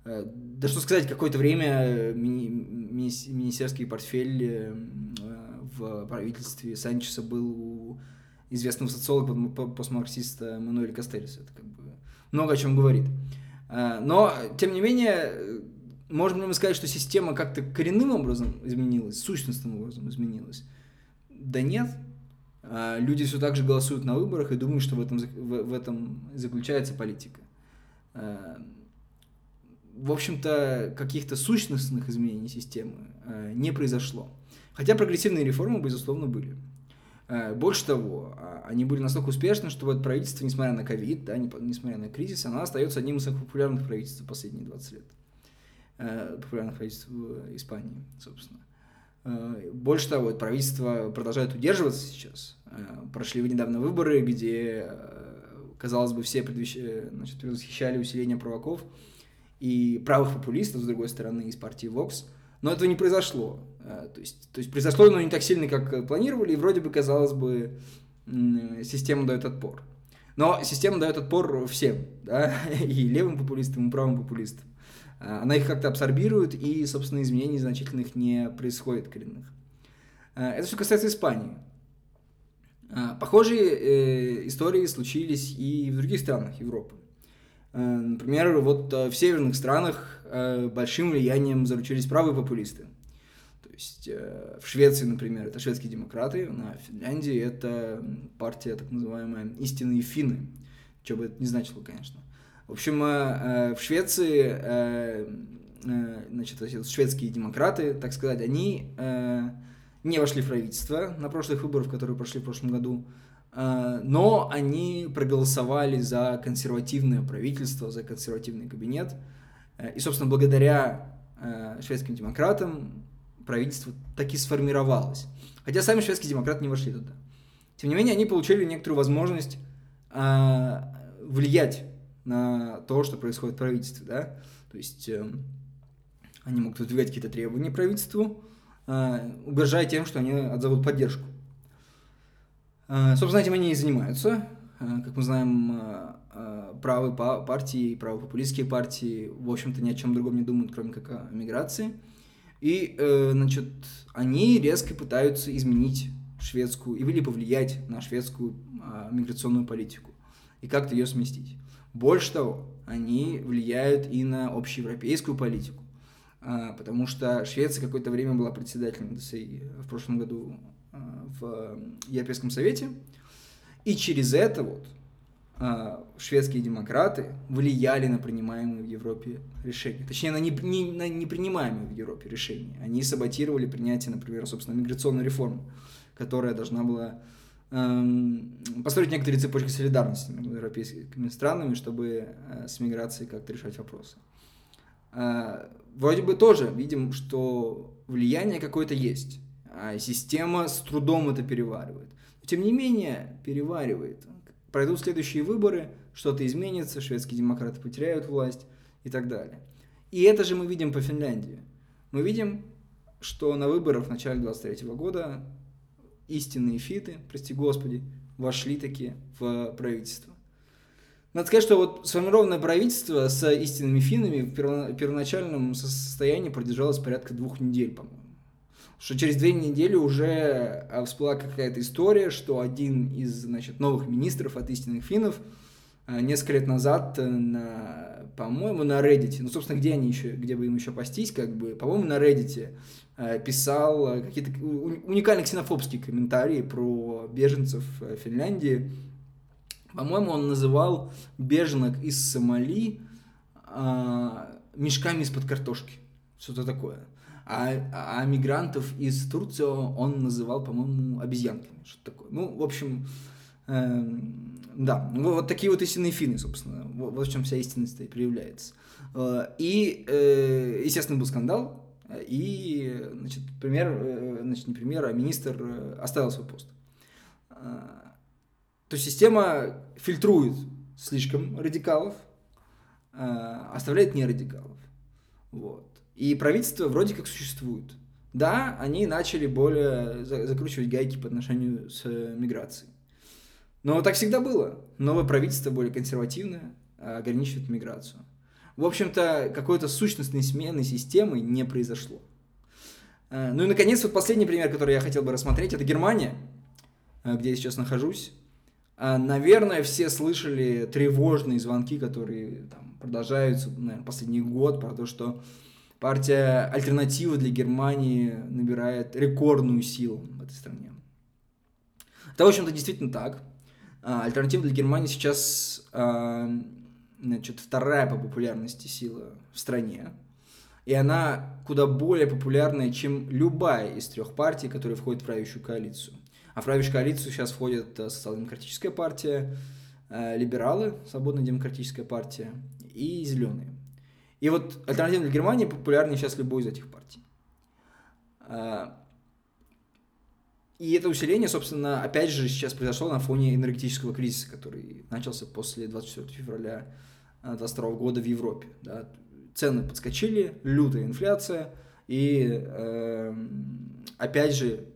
Э, да что сказать, какое-то время мини, мини, министерский портфель э, в правительстве Санчеса был у известного социолога, постмарксиста Мануэля Кастельса. Это как бы много о чем говорит. Э, но, тем не менее, Можем ли мы сказать, что система как-то коренным образом изменилась, сущностным образом изменилась? Да нет. А, люди все так же голосуют на выборах и думают, что в этом, в этом заключается политика. А, в общем-то, каких-то сущностных изменений системы а, не произошло. Хотя прогрессивные реформы, безусловно, были. Больше того, они были настолько успешны, что вот правительство, несмотря на ковид, да, несмотря на кризис, оно остается одним из самых популярных правительств последние 20 лет. Э, популярных правительств Испании, собственно. Э, больше того, правительство продолжает удерживаться сейчас. Э, прошли недавно выборы, где, казалось бы, все предвещ... значит, предвосхищали усиление праваков и правых популистов, с другой стороны, из партии Vox. Но этого не произошло. То есть, то есть произошло, но не так сильно, как планировали, и вроде бы, казалось бы, система дает отпор. Но система дает отпор всем, да, и левым популистам, и правым популистам. А, она их как-то абсорбирует, и, собственно, изменений значительных не происходит коренных. А, это все касается Испании. А, похожие э, истории случились и в других странах Европы. Например, вот э, в северных странах э, большим влиянием заручились правые популисты. То есть в Швеции, например, это шведские демократы, на Финляндии это партия так называемая «Истинные финны», что бы это ни значило, конечно. В общем, э, в Швеции, э, э, значит, шведские демократы, так сказать, они не вошли в правительство на прошлых выборах, которые прошли в прошлом году. э, но они проголосовали за консервативное правительство, за консервативный кабинет. Э, и, собственно, благодаря э, шведским демократам правительство таки сформировалось. Хотя сами шведские демократы не вошли туда. Тем не менее, они получили некоторую возможность э, влиять на то, что происходит в правительстве, да. То есть э, они могут выдвигать какие-то требования правительству, э, угрожая тем, что они отзовут поддержку. Э, собственно, этим они и занимаются. Э, как мы знаем, э, правые партии, правопопулистские партии, в общем-то, ни о чем другом не думают, кроме как о миграции. И, э, значит, они резко пытаются изменить шведскую, или повлиять на шведскую э, миграционную политику и как-то ее сместить. Больше того, они влияют и на общеевропейскую политику, э, потому что Швеция какое-то время была председательницей в прошлом году э, в Европейском Совете, и через это вот а, шведские демократы влияли на принимаемые в Европе решения. Точнее, на, не, не, на непринимаемые в Европе решения. Они саботировали принятие, например, собственно, миграционной реформы, которая должна была построить некоторые цепочки солидарности между европейскими странами, чтобы э, с миграцией как-то решать вопросы. Э, вроде бы тоже видим, что влияние какое-то есть, а система с трудом это переваривает. Но, тем не менее, переваривает пройдут следующие выборы, что-то изменится, шведские демократы потеряют власть и так далее. И это же мы видим по Финляндии. Мы видим, что на выборах в начале 23 года истинные фиты, прости господи, вошли таки в правительство. Надо сказать, что вот сформированное правительство с истинными финами в первоначальном состоянии продержалось порядка двух недель, по-моему что через две недели уже а, всплыла какая-то история, что один из значит, новых министров от истинных финнов несколько лет назад на, по-моему, на Reddit, ну, собственно, где они еще, где бы им еще пастись, как бы, по-моему, на Reddit а, писал какие-то уникальные ксенофобские комментарии про беженцев Финляндии. По-моему, он называл беженок из Сомали мешками из-под картошки. Что-то такое а, а мигрантов из Турции он называл, по-моему, обезьянками, что-то такое. Ну, в общем, э, да, ну, вот такие вот истинные финны, собственно, вот, в чем вся истинность и проявляется. Э, и, э, естественно, был скандал, и, значит, премьер, э, значит, не премьер, а министр э, оставил свой пост. То есть система фильтрует слишком радикалов, оставляет не радикалов. Вот. И правительство вроде как существует. Да, они начали более закручивать гайки по отношению с э, миграцией. Но так всегда было. Новое правительство более консервативное а, ограничивает миграцию. В общем-то, какой-то сущностной смены системы не произошло. Э, ну и, наконец, вот последний пример, который я хотел бы рассмотреть, это Германия, э, где я сейчас нахожусь. Наверное, все слышали тревожные звонки, которые там, продолжаются, наверное, последний год, про то, что партия альтернатива для Германии набирает рекордную силу в этой стране. Это, в общем-то, действительно так. А, альтернатива для Германии сейчас а, значит, вторая по популярности сила в стране. И она куда более популярная, чем любая из трех партий, которые входят в правящую коалицию. А в правящую коалицию сейчас входит э, социал-демократическая партия, э, либералы, свободная демократическая партия и зеленые. И вот альтернатива для Германии популярнее сейчас любой из этих партий. И это усиление, собственно, опять же сейчас произошло на фоне энергетического кризиса, который начался после 24 февраля 2022 года в Европе. Да. Цены подскочили, лютая инфляция, и э, опять же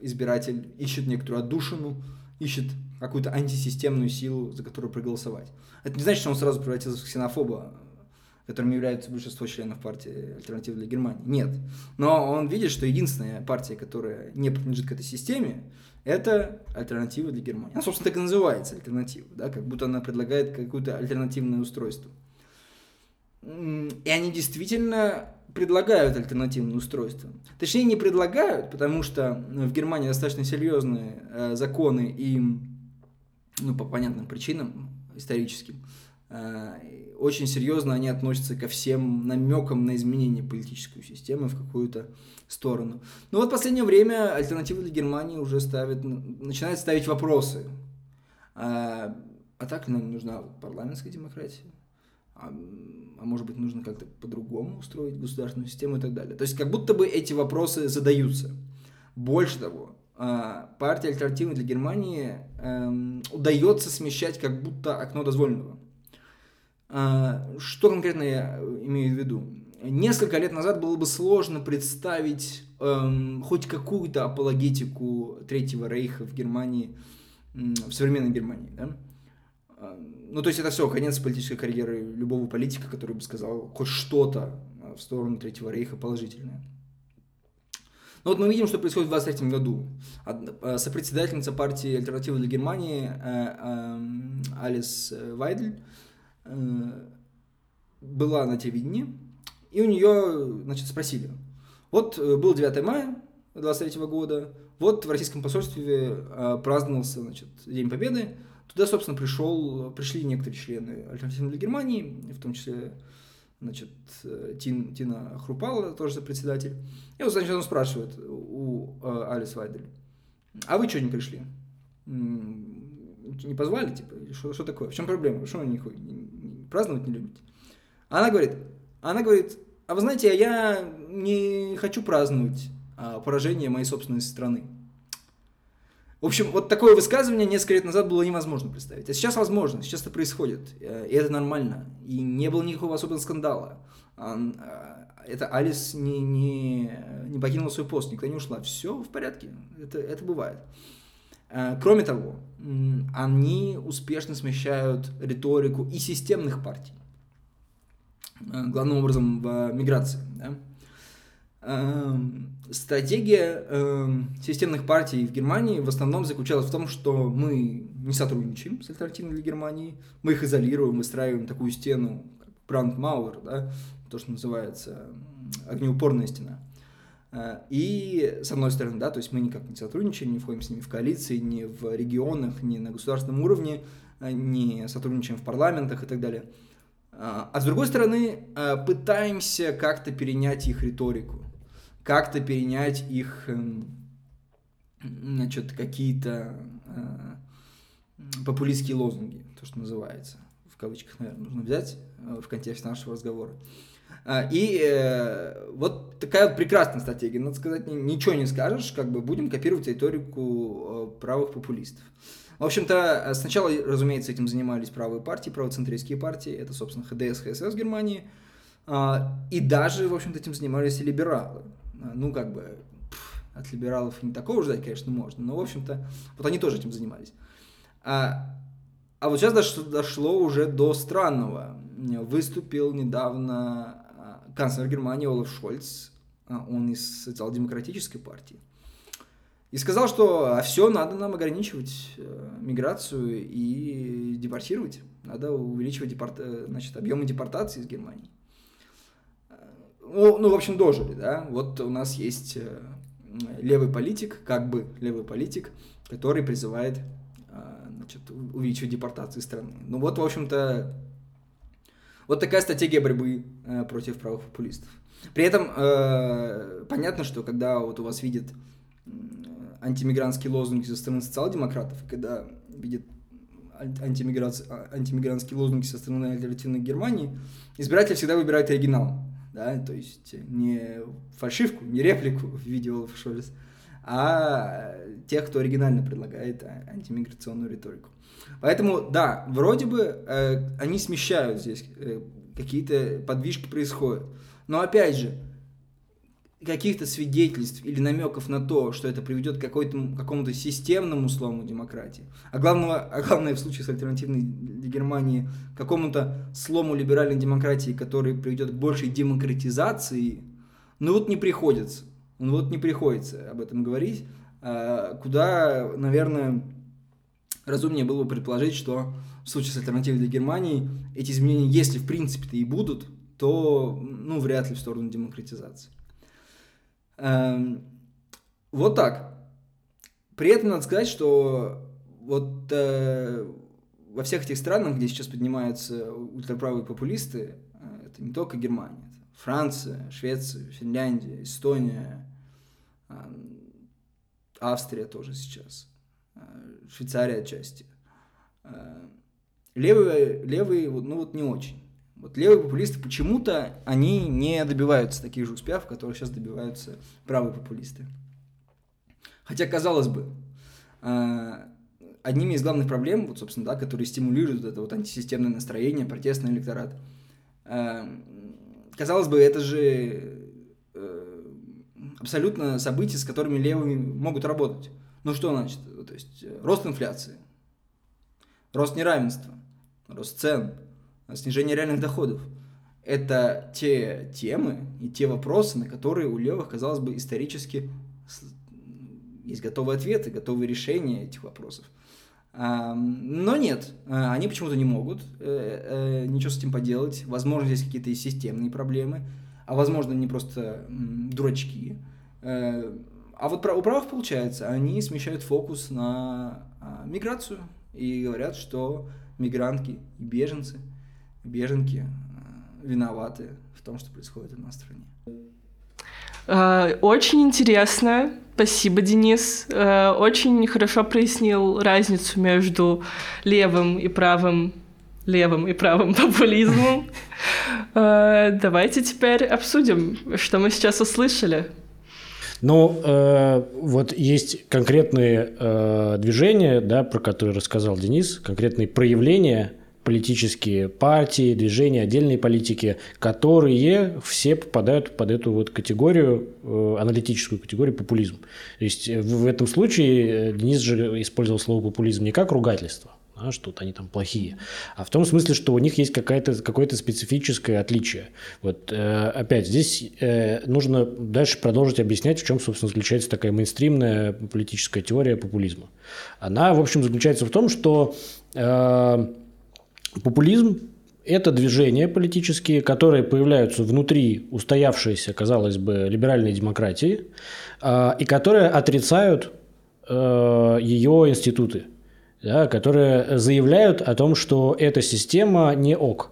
избиратель ищет некоторую отдушину, ищет какую-то антисистемную силу, за которую проголосовать. Это не значит, что он сразу превратился в ксенофоба, которым является большинство членов партии «Альтернатива для Германии». Нет. Но он видит, что единственная партия, которая не принадлежит к этой системе, это альтернатива для Германии. Она, собственно, так и называется альтернатива, да, как будто она предлагает какое-то альтернативное устройство. И они действительно предлагают альтернативное устройство. Точнее, не предлагают, потому что в Германии достаточно серьезные э, законы и ну, по понятным причинам историческим, очень серьезно они относятся ко всем намекам на изменение политической системы в какую-то сторону. Но вот в последнее время альтернатива для Германии уже ставит, начинает ставить вопросы. А, а так нам нужна парламентская демократия? А, а может быть нужно как-то по-другому устроить государственную систему и так далее. То есть как будто бы эти вопросы задаются. Больше того, а, партия альтернативы для Германии эм, удается смещать как будто окно дозволенного. А, что конкретно я имею в виду? Несколько лет назад было бы сложно представить эм, хоть какую-то апологетику Третьего Рейха в Германии, в современной Германии. Да? А, ну, то есть это все, конец политической карьеры любого политика, который бы сказал хоть что-то в сторону Третьего Рейха положительное. Но вот мы видим, что происходит в 23 году. Э, сопредседательница партии «Альтернатива для Германии» э, эм, Алис э, Вайдель была на телевидении, и у нее, значит, спросили, вот был 9 мая 23 года, вот в российском посольстве праздновался, значит, День Победы, туда, собственно, пришел, пришли некоторые члены Альтернативы для Германии, в том числе значит, э, Тин, Тина Хрупала, тоже председатель. И вот, значит, он спрашивает у э, Алис Вайдель, а вы что не пришли? Не позвали, типа, что, что такое? В чем проблема? Что не, праздновать не любите? Она говорит, она говорит, а вы знаете, а я не хочу праздновать а, поражение моей собственной страны. В общем, вот такое высказывание несколько лет назад было невозможно представить. А сейчас возможно, сейчас это происходит. Э, и это нормально. И не было никакого особенного скандала. А, это Алис не, не, не покинула свой пост, никто не ушла. Все в порядке, это, это бывает. Э, кроме того, они успешно смещают риторику и системных партий. Э, главным образом в миграции. Да? Эм, стратегия э, системных партий в Германии в основном заключалась в том, что мы не сотрудничаем с альтернативной для Германии, мы их изолируем, выстраиваем такую стену, Брандмауэр, да, то, что называется огнеупорная стена. Э, и, с одной стороны, да, то есть мы никак не сотрудничаем, не входим с ними в коалиции, ни в регионах, ни на государственном уровне, э, не сотрудничаем в парламентах и так далее. Э, а с другой стороны, пытаемся как-то перенять их риторику как-то перенять их, эм, значит, какие-то популистские лозунги, то, что называется, в кавычках, наверное, нужно взять в контексте нашего разговора. А, и э, вот такая вот прекрасная стратегия, надо сказать, ничего не скажешь, как бы будем копировать риторику правых популистов. В общем-то, сначала, разумеется, этим занимались правые партии, правоцентристские партии, это, собственно, ХДС, ХСС Германии, а, и даже, в общем-то, этим занимались и либералы. А, ну, как бы, от либералов не такого ждать, конечно, можно, но, в общем-то, вот они тоже этим занимались. А, вот сейчас дошло, уже до странного. Выступил недавно канцлер Германии Олаф Шольц, а, он из социал-демократической партии, и сказал, что а все, надо нам ограничивать э, миграцию и депортировать. Надо увеличивать депорт, э, значит, объемы депортации из Германии ну, ну, в общем, дожили, да. Вот у нас есть э, левый политик, как бы левый политик, который призывает э, значит, увеличивать депортации страны. Ну вот, в общем-то, вот такая стратегия борьбы э, против правых популистов. При этом э, понятно, что когда вот у вас видят антимигрантские лозунги со стороны социал-демократов, когда видят антимигрантские лозунги со стороны альтернативной Германии, избиратели всегда выбирают оригинал да, то есть не фальшивку, не реплику в виде Олафа Шольца, а тех, кто оригинально предлагает а, антимиграционную риторику. Поэтому, да, вроде бы э, они смещают здесь, э, какие-то подвижки происходят. Но опять же, каких-то свидетельств или намеков на то, что это приведет к какой-то, какому-то системному слому демократии, а, главного, а главное в случае с альтернативной Германии, какому-то слому либеральной демократии, который приведет к большей демократизации, ну вот не приходится. Ну вот не приходится об этом говорить, а, куда, наверное, разумнее было бы предположить, что в случае с альтернативой для Германии эти изменения, если в принципе-то и будут, то ну, вряд ли в сторону демократизации. Эм, вот так. При этом надо сказать, что вот э, во всех этих странах, где сейчас поднимаются ультраправые популисты, э, это не только Германия, это Франция, Швеция, Финляндия, Эстония, э, Австрия тоже сейчас, Швейцария отчасти. Левые, левые, ну вот не очень. Вот левые популисты почему-то они не добиваются таких же успехов, которые сейчас добиваются правые популисты. Хотя, казалось бы, одними из главных проблем, вот, собственно, да, которые стимулируют это вот антисистемное настроение, протестный электорат, э, казалось бы, это же э, абсолютно события, с которыми левые могут работать. Ну что значит? То есть э, рост инфляции, рост неравенства, рост цен, снижение реальных доходов. Это те темы и те вопросы, на которые у левых, казалось бы, исторически есть готовые ответы, готовые решения этих вопросов. Но нет, э, они почему-то не могут э, ничего с этим поделать. Возможно, здесь какие-то системные проблемы, а возможно, они просто дурачки. А вот у правых получается, они смещают фокус на а, миграцию и говорят, что мигрантки и беженцы, беженки виноваты в том, что происходит у нас в стране. Очень интересно. Спасибо, Денис. Очень хорошо прояснил разницу между левым и правым левым и правым популизмом. Давайте теперь обсудим, что мы сейчас услышали. Ну, э, вот есть конкретные э, движения, да, про которые рассказал Денис, конкретные проявления политические партии, движения, отдельные политики, которые все попадают под эту вот категорию, э, аналитическую категорию популизм. То есть в этом случае э, Денис же использовал слово популизм не как ругательство, а, что вот они там плохие, а в том смысле, что у них есть какое-то какое специфическое отличие. Вот опять здесь нужно дальше продолжить объяснять, в чем, собственно, заключается такая мейнстримная политическая теория популизма. Она, в общем, заключается в том, что Популизм – это движения политические, которые появляются внутри устоявшейся, казалось бы, либеральной демократии, а, и которые отрицают э, ее институты, да, которые заявляют о том, что эта система не ок.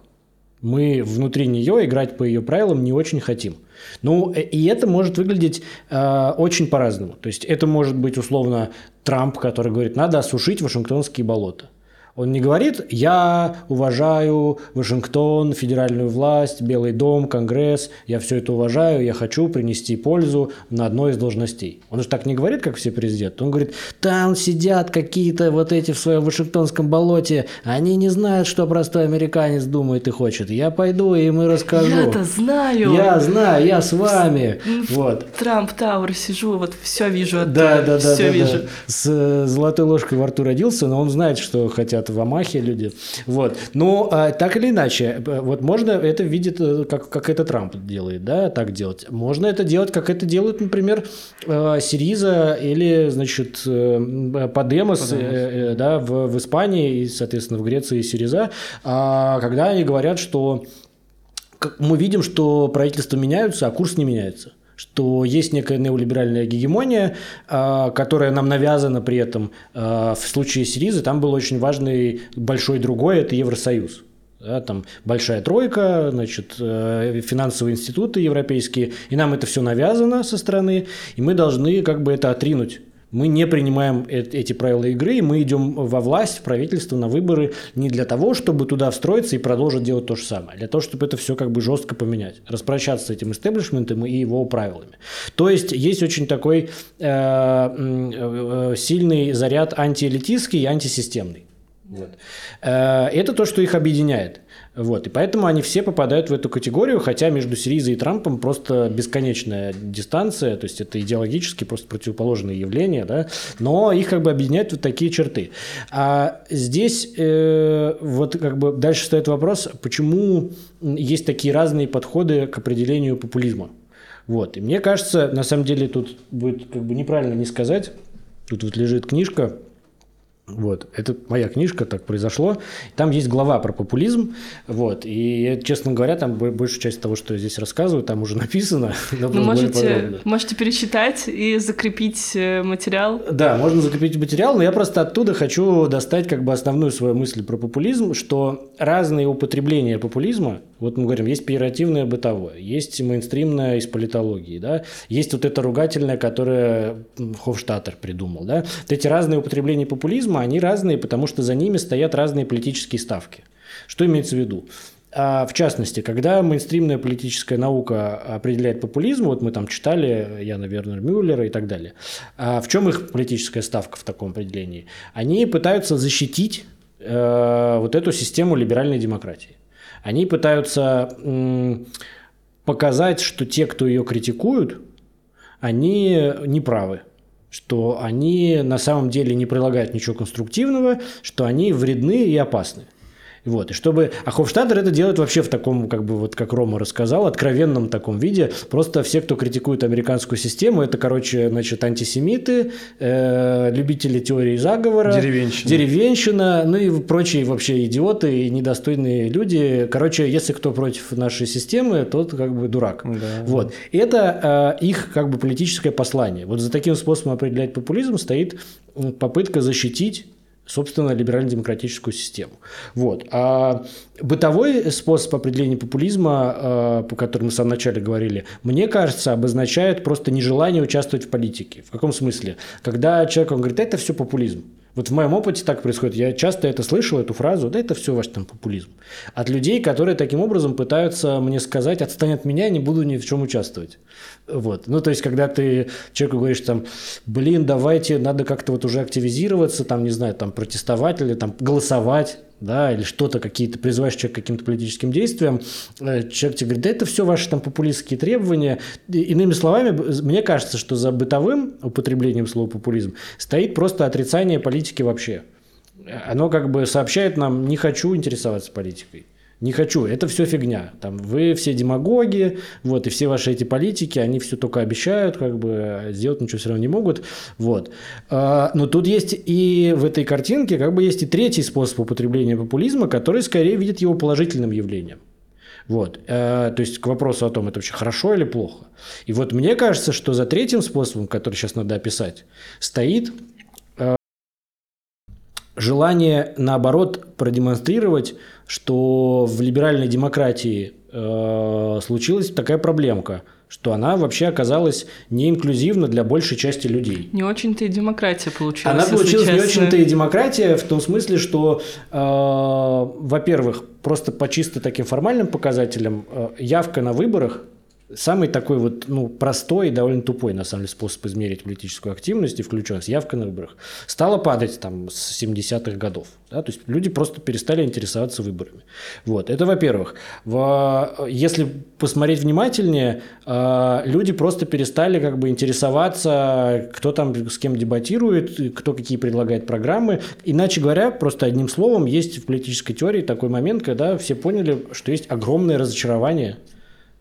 Мы внутри нее играть по ее правилам не очень хотим. Ну, э, и это может выглядеть э, очень по-разному. То есть это может быть условно Трамп, который говорит, надо осушить Вашингтонские болота. Он не говорит, я уважаю Вашингтон, федеральную власть, Белый дом, Конгресс, я все это уважаю, я хочу принести пользу на одной из должностей. Он же так не говорит, как все президенты. Он говорит, там сидят какие-то вот эти в своем Вашингтонском болоте, они не знают, что простой американец думает и хочет. Я пойду и им и расскажу. Я-то знаю. Я знаю, я с вами. В вот. Трамп Тауэр сижу, вот все вижу. Да, да, да. Все да, вижу. Да. С э, золотой ложкой во рту родился, но он знает, что хотят сидят в Амахе люди. Вот. Но а, так или иначе, вот можно это видеть, э, как, как это Трамп делает, да, так делать. Можно это делать, как это делают, например, э, Сириза или, значит, э, Подемос, Подемос. да, в, в Испании и, соответственно, в Греции Сириза, а, когда они говорят, что мы видим, что правительства меняются, а курс не меняется что есть некая неолиберальная гегемония, а, которая нам навязана при этом. А, в случае Сиризы там был очень важный большой другой – это Евросоюз. Да, там большая тройка, значит, э, финансовые институты европейские, и нам это все навязано со стороны, и мы должны как бы это отринуть мы не принимаем эти правила игры, мы идем во власть, в правительство, на выборы не для того, чтобы туда встроиться и продолжить делать то же самое, а для того, чтобы это все как бы жестко поменять, распрощаться с этим истеблишментом и его правилами. То есть есть очень такой э, э, сильный заряд антиэлитистский и антисистемный. Вот. Э, это то, что их объединяет. Вот. И поэтому они все попадают в эту категорию, хотя между Сиризой и Трампом просто бесконечная дистанция, то есть это идеологически просто противоположные явления, да, но их как бы объединяют вот такие черты. А здесь э, вот как бы дальше стоит вопрос, почему есть такие разные подходы к определению популизма. Вот. И мне кажется, на самом деле тут будет как бы неправильно не сказать, тут вот лежит книжка Вот, это моя книжка, так произошло. Там есть глава про популизм, вот, и, честно говоря, там большая часть того, что я здесь рассказываю, там уже написано. Ну, можете, можете перечитать и закрепить э, материал. Да, можно закрепить материал, но я просто оттуда хочу достать как бы основную свою мысль про популизм, что разные употребления популизма, вот мы говорим, есть пиративное бытовое, есть мейнстримное из политологии, да, есть вот это ругательное, которое Хофштаттер придумал, да, вот эти разные употребления популизма, они разные, потому что за ними стоят разные политические ставки. Что имеется в виду? А в частности, когда мейнстримная политическая наука определяет популизм, вот мы там читали Яна Вернер Мюллера и так далее, а в чем их политическая ставка в таком определении? Они пытаются защитить э, вот эту систему либеральной демократии. Они пытаются показать, что те, кто ее критикуют, они неправы что они на самом деле не предлагают ничего конструктивного, что они вредны и опасны. Вот, и чтобы... А Хофштадтер это делает вообще в таком, как бы, вот как Рома рассказал, откровенном таком виде. Просто все, кто критикует американскую систему, это, короче, значит, антисемиты, э, любители теории заговора. Деревенщина. Деревенщина, ну и прочие вообще идиоты и недостойные люди. Короче, если кто против нашей системы, тот как бы дурак. Да. Вот. И это э, их как бы политическое послание. Вот за таким способом определять популизм стоит попытка защитить собственно, либерально-демократическую систему. Вот. А бытовой способ определения популизма, э, по которому мы в самом начале говорили, мне кажется, обозначает просто нежелание участвовать в политике. В каком смысле? Когда человек он говорит, это все популизм. Вот в моем опыте так происходит. Я часто это слышал, эту фразу, да это все ваш там популизм. От людей, которые таким образом пытаются мне сказать, отстань от меня, не буду ни в чем участвовать. Вот. Ну, то есть, когда ты человеку говоришь там, блин, давайте, надо как-то вот уже активизироваться, там, не знаю, там, протестовать или там голосовать, да, или что-то, какие-то, призываешь человека к каким-то политическим действиям, э, человек тебе говорит, да это все ваши там популистские требования. Иными словами, мне кажется, что за бытовым употреблением слова популизм стоит просто отрицание политики вообще. Оно как бы сообщает нам, не хочу интересоваться политикой. Не хочу, это все фигня. Там вы все демагоги, вот, и все ваши эти политики, они все только обещают, как бы сделать ничего все равно не могут. Вот. А, но тут есть и в этой картинке как бы есть и третий способ употребления популизма, который скорее видит его положительным явлением. Вот. А, то есть к вопросу о том, это вообще хорошо или плохо. И вот мне кажется, что за третьим способом, который сейчас надо описать, стоит желание, наоборот, продемонстрировать, что в либеральной демократии э, случилась такая проблемка, что она вообще оказалась не инклюзивна для большей части людей. Не очень-то и демократия получилась. Она получилась честно. не очень-то и демократия в том смысле, что, э, во-первых, просто по чисто таким формальным показателям э, явка на выборах Самый такой вот ну, простой и довольно тупой, на самом деле, способ измерить политическую активность и включенность, явка на выборах, стала падать там с 70-х годов. Да? То есть люди просто перестали интересоваться выборами. Вот. Это во-первых. Во... Если посмотреть внимательнее, а, люди просто перестали как бы интересоваться, кто там с кем дебатирует, кто какие предлагает программы. Иначе говоря, просто одним словом, есть в политической теории такой момент, когда все поняли, что есть огромное разочарование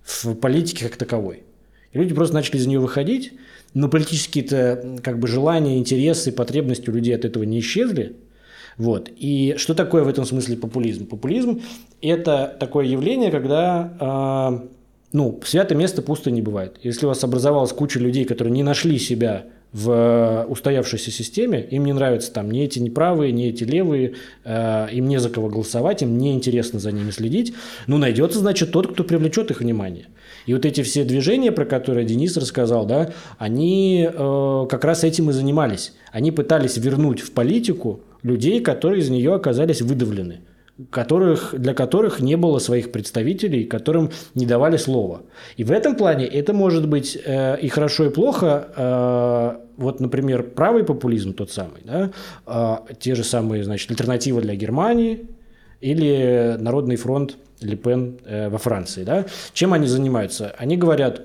в политике как таковой. И люди просто начали из нее выходить, но политические-то как бы желания, интересы, потребности у людей от этого не исчезли. Вот. И что такое в этом смысле популизм? Популизм – это такое явление, когда э, ну, святое место пусто не бывает. Если у вас образовалась куча людей, которые не нашли себя в э, устоявшейся системе, им не нравятся там ни эти неправые, ни эти левые, э, им не за кого голосовать, им не интересно за ними следить, ну, найдется, значит, тот, кто привлечет их внимание. И вот эти все движения, про которые Денис рассказал, да, они э, как раз этим и занимались. Они пытались вернуть в политику людей, которые из нее оказались выдавлены которых, для которых не было своих представителей, которым не давали слова. И в этом плане это может быть э, и хорошо, и плохо. Э, вот, например, правый популизм тот самый, да, э, те же самые, значит, альтернатива для Германии или Народный фронт Ле Пен э, во Франции, да. Чем они занимаются? Они говорят,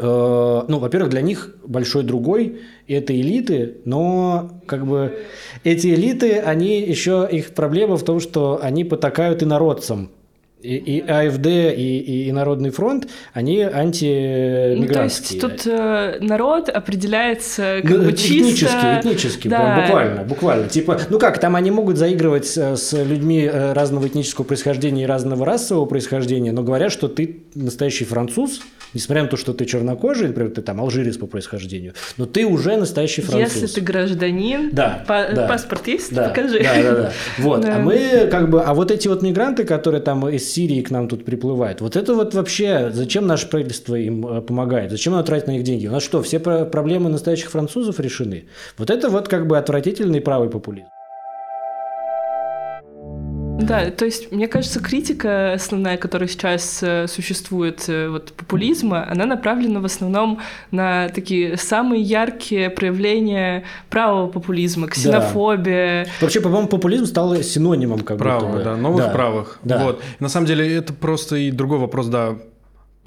ну, во-первых, для них большой другой – это элиты, но как бы эти элиты, они еще, их проблема в том, что они потакают инородцам, И, и АФД, и, и, и Народный фронт, они антимигрантские. Ну, то есть тут э, народ определяется как Ну, бы этнически, чисто... этнически, Да. буквально, буквально. Типа, ну как, там они могут заигрывать с, с людьми э, разного этнического происхождения и разного расового происхождения, но говорят, что ты настоящий француз, несмотря на то, что ты чернокожий, например, ты там алжирец по происхождению, но ты уже настоящий француз. Если ты гражданин, Да, па- да. паспорт есть, Да, покажи. Да, да, да. Вот. Да. А мы как бы, а вот эти вот мигранты, которые там из Сирии к нам тут приплывают, вот это вот вообще, зачем наше правительство им э, помогает? Зачем оно тратит на них деньги? У нас что, все про- проблемы настоящих французов решены? Вот это вот как бы отвратительный правый популизм. Да, то есть, мне кажется, критика основная, которая сейчас э, существует э, вот, популизма, она направлена в основном на такие самые яркие проявления правого популизма, ксенофобия. Вообще, по-моему, популизм стал синонимом как будто Правого, бы. да, новых Да. правых. Да. Вот. На самом деле это просто и другой вопрос, да.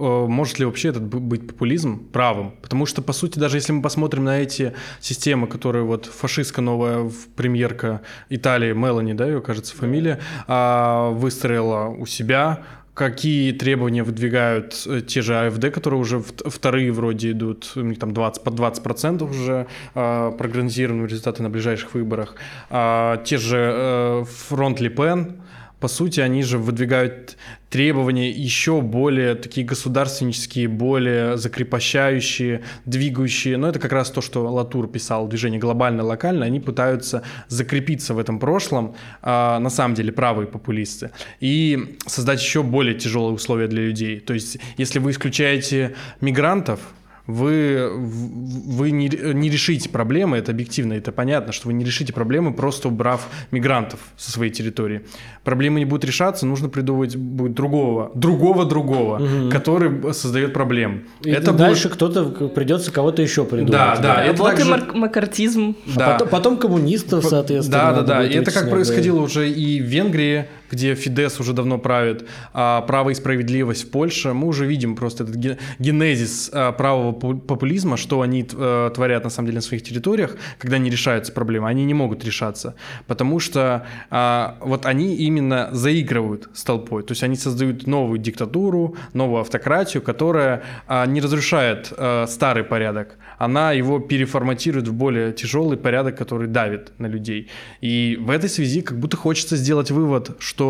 Э, Может ли вообще этот быть популизм правым? Потому что, по сути, даже если мы посмотрим на эти системы, которые вот фашистская новая премьерка Италии, Мелани, да, ее, кажется, фамилия, а, выстроила у себя, какие требования выдвигают э, те же АФД, которые уже вт- вторые вроде идут, у них там 20, под 20% уже прогнозированы результаты на ближайших выборах. А, те же э, фронт Ле Пен, по сути, они же выдвигают требования еще более такие государственнические, более закрепощающие, двигающие. Но это как раз то, что Латур писал, движение глобально, локально. Они пытаются закрепиться в этом прошлом, а, на самом деле правые популисты, и создать еще более тяжелые условия для людей. То есть, если вы исключаете мигрантов, вы, вы не, не решите проблемы, это объективно, это понятно, что вы не решите проблемы, просто убрав мигрантов со своей территории. Проблемы не будут решаться, нужно придумать будет другого, другого другого, который создает проблем. И это дальше будет- кто-то придется кого-то еще придумать. Да, да, это вот и также- мар- макартизм. А Да. потом, потом коммунистов, соответственно. Да, да, да. И это как происходило уже и в Венгрии, где Фидес уже давно правит, а право и справедливость в Польше. Мы уже видим просто этот ге- генезис а, правого пу- популизма, что они э, творят на самом деле на своих территориях, когда не решаются проблемы. Они не могут решаться, потому что а, вот они именно заигрывают с толпой. То есть они создают новую диктатуру, новую автократию, которая а, не разрушает старый порядок, она его переформатирует в более тяжелый порядок, который давит на людей. И в этой связи как будто хочется сделать вывод, что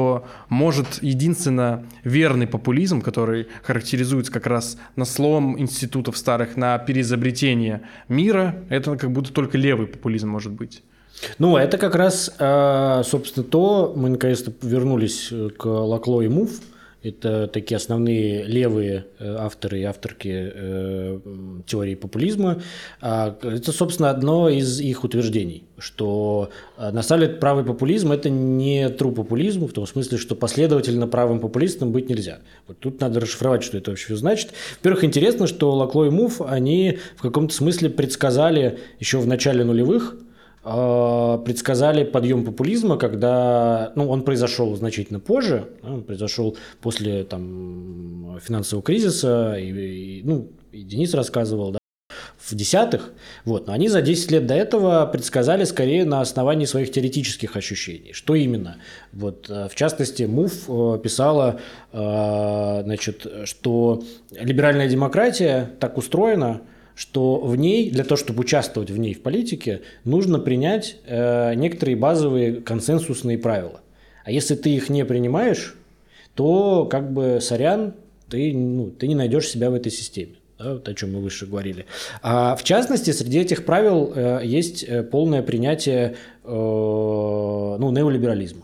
может единственно верный популизм, который характеризуется как раз на слом институтов старых, на переизобретение мира, это как будто только левый популизм может быть. Ну, это как раз, э, собственно, то, мы наконец-то вернулись э, к Лакло и Мув. Это такие основные левые э, авторы и авторки э, теории популизма. А, Это, собственно, одно из их утверждений, что э, на самом деле правый популизм – это не true популизм, в том смысле, что последовательно правым популистом быть нельзя. Вот тут надо расшифровать, что это вообще значит. Во-первых, интересно, что Лакло и Мув, они в каком-то смысле предсказали еще в начале нулевых, предсказали подъем популизма, когда ну, он произошел значительно позже, он произошел после там, финансового кризиса, и, и, ну, и Денис рассказывал, да, в десятых, вот, но они за 10 лет до этого предсказали скорее на основании своих теоретических ощущений. Что именно? Вот, э, в частности, МУФ э, писала, э, значит, что либеральная демократия так устроена, что в ней, для того, чтобы участвовать в ней в политике, нужно принять э, некоторые базовые консенсусные правила. А если ты их не принимаешь, то как бы сорян, ты, ну, ты не найдешь себя в этой системе. Да, вот о чем мы выше говорили. А в частности, среди этих правил э, есть э, полное принятие э, ну, неолиберализма.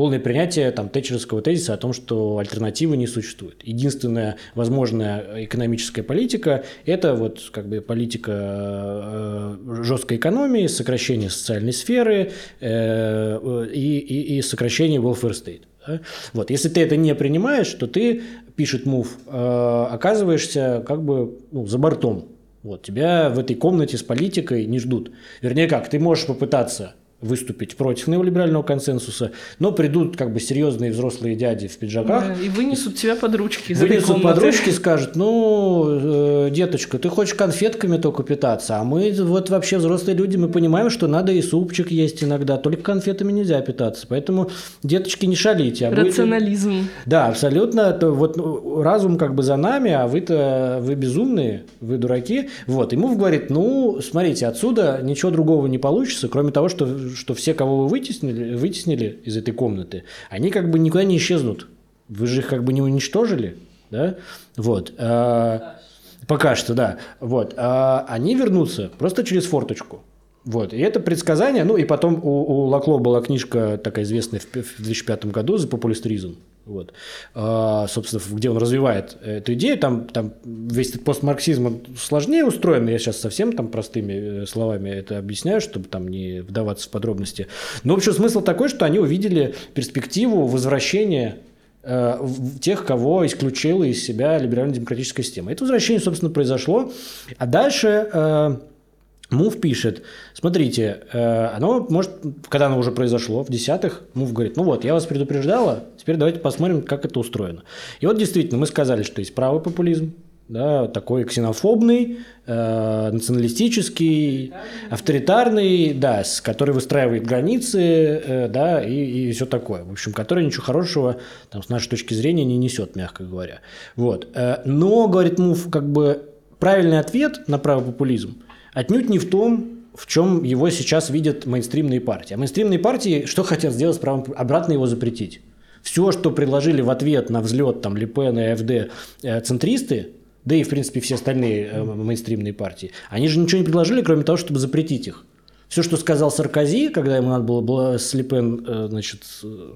Полное принятие там, тэтчеровского тезиса о том, что альтернативы не существует. Единственная возможная экономическая политика – это вот, как бы, политика э, жесткой экономии, сокращение социальной сферы э, и, и, и сокращение welfare state. да. Вот. Если ты это не принимаешь, то ты, пишет Мув, э, оказываешься как бы ну, за бортом. Вот. Тебя в этой комнате с политикой не ждут. Вернее как, ты можешь попытаться выступить против неолиберального консенсуса, но придут как бы серьезные взрослые дяди в пиджаках. Да, и вынесут тебя под ручки Вынесут под ручки и скажут, ну, э, деточка, ты хочешь конфетками только питаться, а мы вот вообще взрослые люди, мы понимаем, что надо и супчик есть иногда, только конфетами нельзя питаться. Поэтому, деточки, не шалите. а Рационализм. да, абсолютно. То вот ну, разум как бы за нами, а вы-то вы безумные, вы дураки. Вот. И Мув говорит, ну, смотрите, отсюда ничего другого не получится, кроме того, что, что все, кого вы вытеснили, вытеснили из этой комнаты, они как бы никуда не исчезнут. Вы же их как бы не уничтожили, да? Вот. А, Пока что, да. Вот. А они вернутся просто через форточку. Вот. И это предсказание. Ну, и потом у, у Лакло была книжка такая известная в, п- в 2005 году «За популистризм». Вот. А, собственно, где он развивает эту идею. Там, там весь этот постмарксизм сложнее устроен. Я сейчас совсем там простыми э, словами это объясняю, чтобы там не вдаваться в подробности. Но, в общем, смысл такой, что они увидели перспективу возвращения э, тех, кого исключила из себя либерально-демократическая система. Это возвращение, собственно, произошло. А дальше э, Мув пишет, смотрите, э, оно может, когда оно уже произошло, в десятых, Мув говорит, ну вот, я вас предупреждала, теперь давайте посмотрим, как это устроено. И вот действительно, мы сказали, что есть правый популизм, да, такой ксенофобный, э, националистический, авторитарный, да, с, который выстраивает границы, э, да, и, и все такое. В общем, который ничего хорошего, там, с нашей точки зрения, не несет, мягко говоря. Вот. Э, но, говорит Муф, как бы правильный ответ на правый популизм отнюдь не в том, в чем его сейчас видят мейнстримные партии. А мейнстримные партии что хотят сделать с правым? Обратно его запретить. Все, что предложили в ответ на взлет там Лепен и АФД э, центристы, да и, в принципе, все остальные э, мейнстримные партии, они же ничего не предложили, кроме того, чтобы запретить их. Все, что сказал Саркози, когда ему надо было, с Лепен э, значит, э,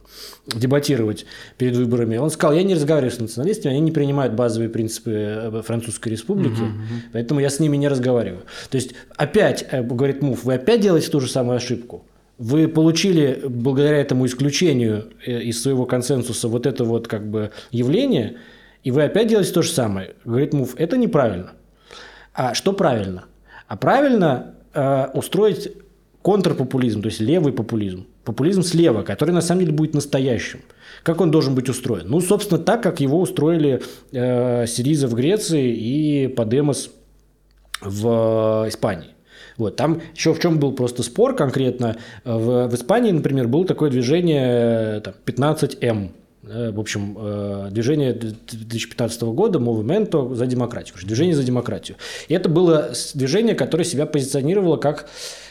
дебатировать перед выборами, он сказал, я не разговариваю с националистами, они не принимают базовые принципы э, Французской Республики, поэтому я с ними не разговариваю. То есть, опять, говорит Муф, вы опять делаете ту же самую ошибку. Вы получили благодаря этому исключению из своего консенсуса вот это вот как бы явление, и вы опять делаете то же самое. Говорит Муф, это неправильно. А что правильно? А правильно э, устроить контрпопулизм, то есть левый популизм. Популизм слева, который на самом деле будет настоящим. Как он должен быть устроен? Ну, собственно, так, как его устроили э, Сириза в Греции и Подемос в э, Испании. Вот. Там еще в чем был просто спор конкретно. В, в Испании, например, было такое движение э, там, 15М. Э, В общем, э, движение 2015 года Movimento за демократию. Движение за демократию. И это было движение, которое себя позиционировало как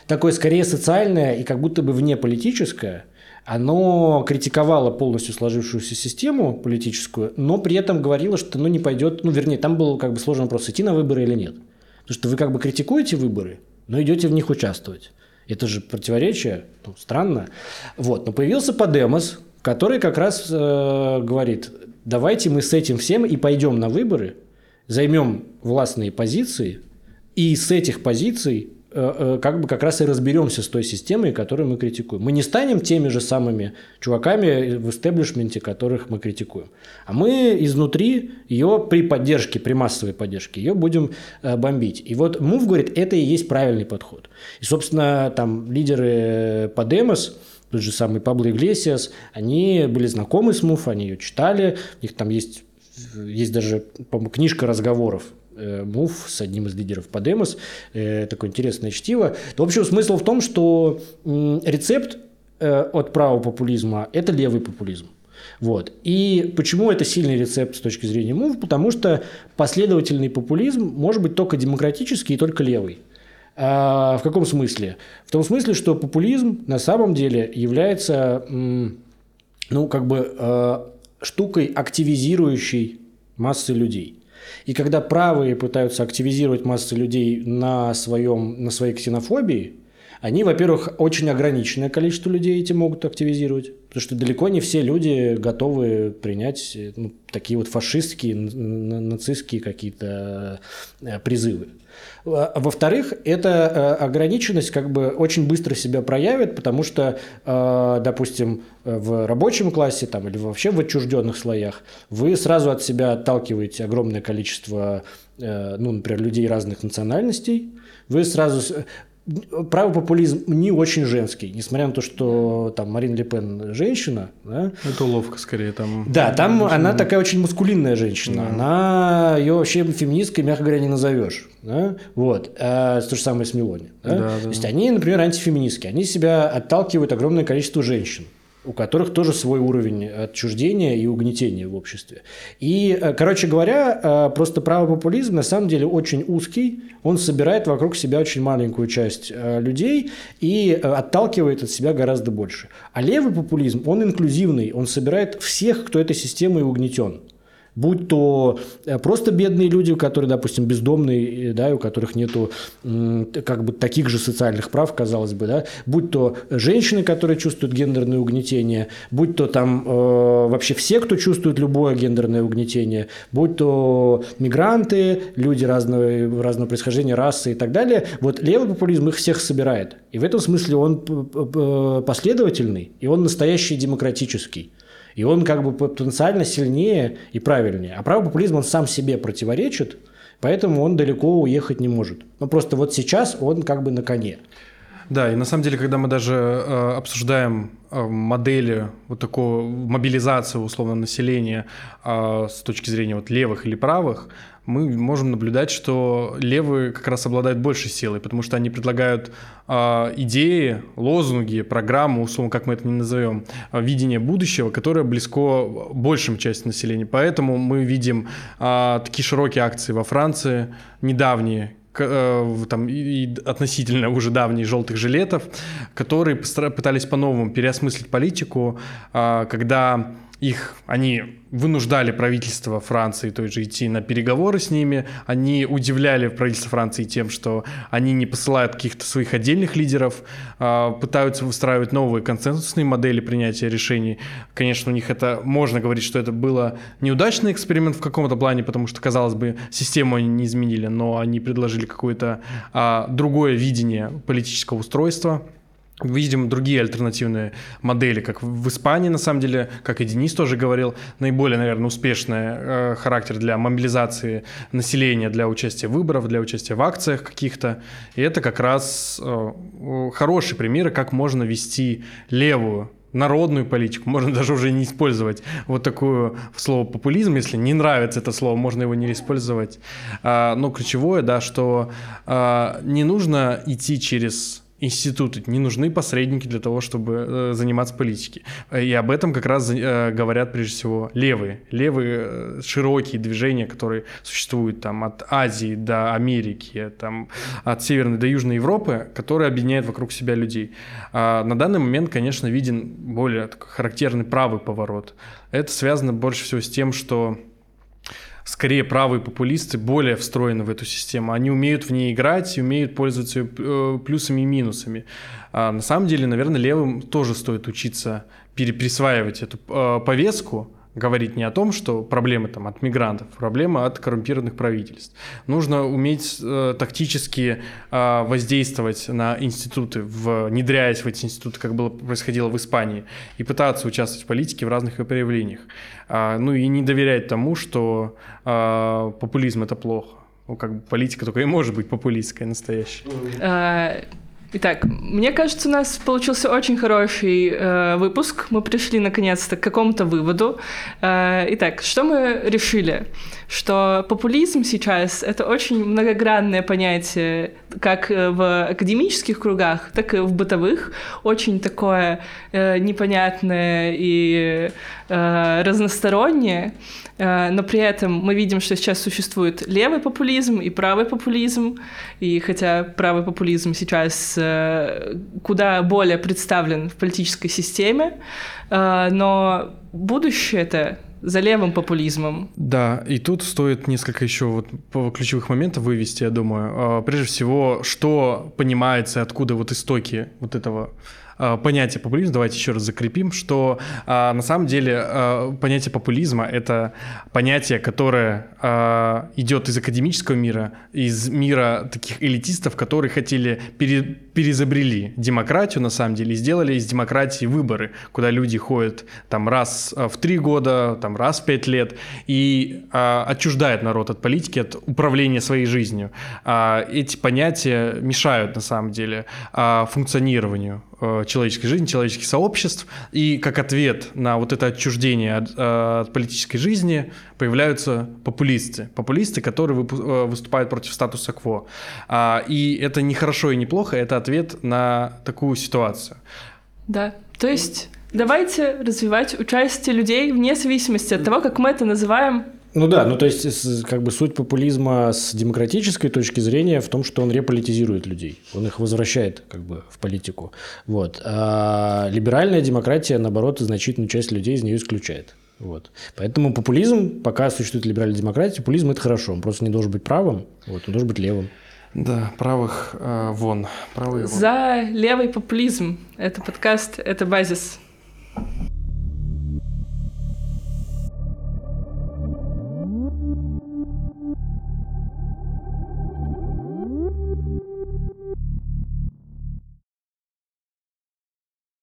такое скорее социальное и как будто бы вне политическое. Оно критиковало полностью сложившуюся систему политическую, но при этом говорило, что ну, не пойдет, ну, вернее, там был как бы сложный вопрос, идти на выборы или нет. Потому что вы как бы критикуете выборы, но идете в них участвовать. Это же противоречие, ну, странно. Вот, но появился Подемос, который как раз э, говорит, давайте мы с этим всем и пойдем на выборы, займем властные позиции, и с этих позиций как бы как раз и разберемся с той системой, которую мы критикуем. Мы не станем теми же самыми чуваками в истеблишменте, которых мы критикуем. А мы изнутри ее при поддержке, при массовой поддержке, ее будем э, бомбить. И вот Мув говорит, это и есть правильный подход. И, собственно, там лидеры Подемос, тот же самый Пабло Иглесиас, они были знакомы с Мув, они ее читали, у них там есть, есть даже, книжка разговоров э, Мув с одним из лидеров Подемос, э, такое интересное чтиво. В общем, смысл в том, что рецепт э, от правого популизма – это левый популизм. Вот. И почему это сильный рецепт с точки зрения МУВ? Потому что последовательный популизм может быть только демократический и только левый. А в каком смысле? В том смысле, что популизм на самом деле является, ну, как бы э, штукой, активизирующей массы людей. И когда правые пытаются активизировать массы людей на, своем, на своей ксенофобии, они, во-первых, очень ограниченное количество людей эти могут активизировать, потому что далеко не все люди готовы принять э, ну, такие вот фашистские, нацистские какие-то э, призывы. А Во-вторых, эта э, ограниченность как бы очень быстро себя проявит, потому что, допустим, в рабочем классе там, или вообще в отчужденных слоях вы сразу от себя отталкиваете огромное количество, ну, например, людей разных национальностей, вы сразу... правый популизм не очень женский, несмотря на то, что там Марин Ле Пен женщина. Да? Это уловка скорее там. Да, там женщина. она такая очень маскулинная женщина. Да. Она ее вообще феминисткой, мягко говоря, не назовешь. Да? Вот. А, то же самое с Мелони. Да? Да, да. То есть они, например, антифеминистки. Они себя отталкивают огромное количество женщин у которых тоже свой уровень отчуждения и угнетения в обществе. И, э, короче говоря, э, просто правый популизм на самом деле очень узкий, он собирает вокруг себя очень маленькую часть э, людей и отталкивает от себя гораздо больше. А левый популизм, он инклюзивный, он собирает всех, кто этой системой угнетен будь то э, просто бедные люди, которые, допустим, бездомные, да, у которых нету как бы таких же социальных прав, казалось бы, да, будь то женщины, которые чувствуют гендерное угнетение, будь то там э, вообще все, кто чувствует любое гендерное угнетение, будь то мигранты, люди разного, разного происхождения, расы и так далее, вот левый популизм их всех собирает. И в этом смысле он последовательный, и он настоящий демократический. И он как бы потенциально сильнее и правильнее. А правый популизм, он сам себе противоречит, поэтому он далеко уехать не может. Но просто вот сейчас он как бы на коне. Да, и на самом деле, когда мы даже э, обсуждаем э, модели вот такого мобилизации условно населения э, с точки зрения вот левых или правых, мы можем наблюдать, что левые как раз обладают большей силой, потому что они предлагают э, идеи, лозунги, программу, условно, как мы это не назовем, э, видение будущего, которое близко большим части населения. Поэтому мы видим э, такие широкие акции во Франции, недавние, там, и относительно уже давних желтых жилетов, которые пытались по-новому переосмыслить политику, когда их, они вынуждали правительство Франции той же идти на переговоры с ними, они удивляли правительство Франции тем, что они не посылают каких-то своих отдельных лидеров, а, пытаются выстраивать новые консенсусные модели принятия решений. Конечно, у них это, можно говорить, что это было неудачный эксперимент в каком-то плане, потому что, казалось бы, систему они не изменили, но они предложили какое-то а, другое видение политического устройства, видим другие альтернативные модели, как в Испании, на самом деле, как и Денис тоже говорил, наиболее, наверное, успешный э, характер для мобилизации населения для участия в выборах, для участия в акциях каких-то. И это как раз э, хороший пример, как можно вести левую народную политику, можно даже уже не использовать вот такое слово популизм, если не нравится это слово, можно его не использовать. А, но ключевое, да, что а, не нужно идти через институты, не нужны посредники для того, чтобы э, заниматься политикой. И об этом как раз э, говорят прежде всего левые. Левые э, широкие движения, которые существуют там от Азии до Америки, там, от Северной до Южной Европы, которые объединяют вокруг себя людей. А на данный момент, конечно, виден более характерный правый поворот. Это связано больше всего с тем, что скорее правые популисты более встроены в эту систему. Они умеют в ней играть и умеют пользоваться э, плюсами и минусами. А на самом деле, наверное, левым тоже стоит учиться переприсваивать эту э, повестку, говорить не о том, что проблемы там от мигрантов, проблема от коррумпированных правительств. Нужно уметь э, тактически э, воздействовать на институты, внедряясь в эти институты, как было происходило в Испании, и пытаться участвовать в политике в разных ее проявлениях. А, ну и не доверять тому, что а, популизм это плохо. Ну, как бы политика только и может быть популистская, настоящая. Итак, мне кажется, у нас получился очень хороший э, выпуск. Мы пришли наконец-то к какому-то выводу. Э, итак, что мы решили? Что популизм сейчас это очень многогранное понятие, как в академических кругах, так и в бытовых. Очень такое э, непонятное и Э, разносторонние, э, но при этом мы видим, что сейчас существует левый популизм и правый популизм, и хотя правый популизм сейчас э, куда более представлен в политической системе, но будущее это за левым популизмом. Да, и тут стоит несколько еще вот ключевых моментов вывести, я думаю. Прежде всего, что понимается, откуда вот истоки вот этого э, понятие популизма, давайте еще раз закрепим, что э, на самом деле э, понятие популизма это понятие, которое э, идет из академического мира, из мира таких элитистов, которые хотели пере, перезабрели демократию на самом деле и сделали из демократии выборы, куда люди ходят там раз в три года, там раз в пять лет и э, отчуждает народ от политики, от управления своей жизнью. Э, эти понятия мешают на самом деле э, функционированию э, человеческой жизни, человеческих сообществ. И как ответ на вот это отчуждение от, э, от политической жизни появляются популисты. Популисты, которые э, выступают против статуса кво. И это не хорошо и не плохо, это ответ на такую ситуацию. Да, то есть давайте развивать участие людей вне зависимости от того, как мы это называем ну да, ну то есть как бы суть популизма с демократической точки зрения в том, что он реполитизирует людей, он их возвращает как бы в политику. Вот. А либеральная демократия, наоборот, значительную часть людей из нее исключает. Вот. Поэтому популизм, пока существует либеральная демократия, популизм это хорошо, он просто не должен быть правым, вот, он должен быть левым. Да, правых э, вон, правые вон. За левый популизм. Это подкаст, это базис.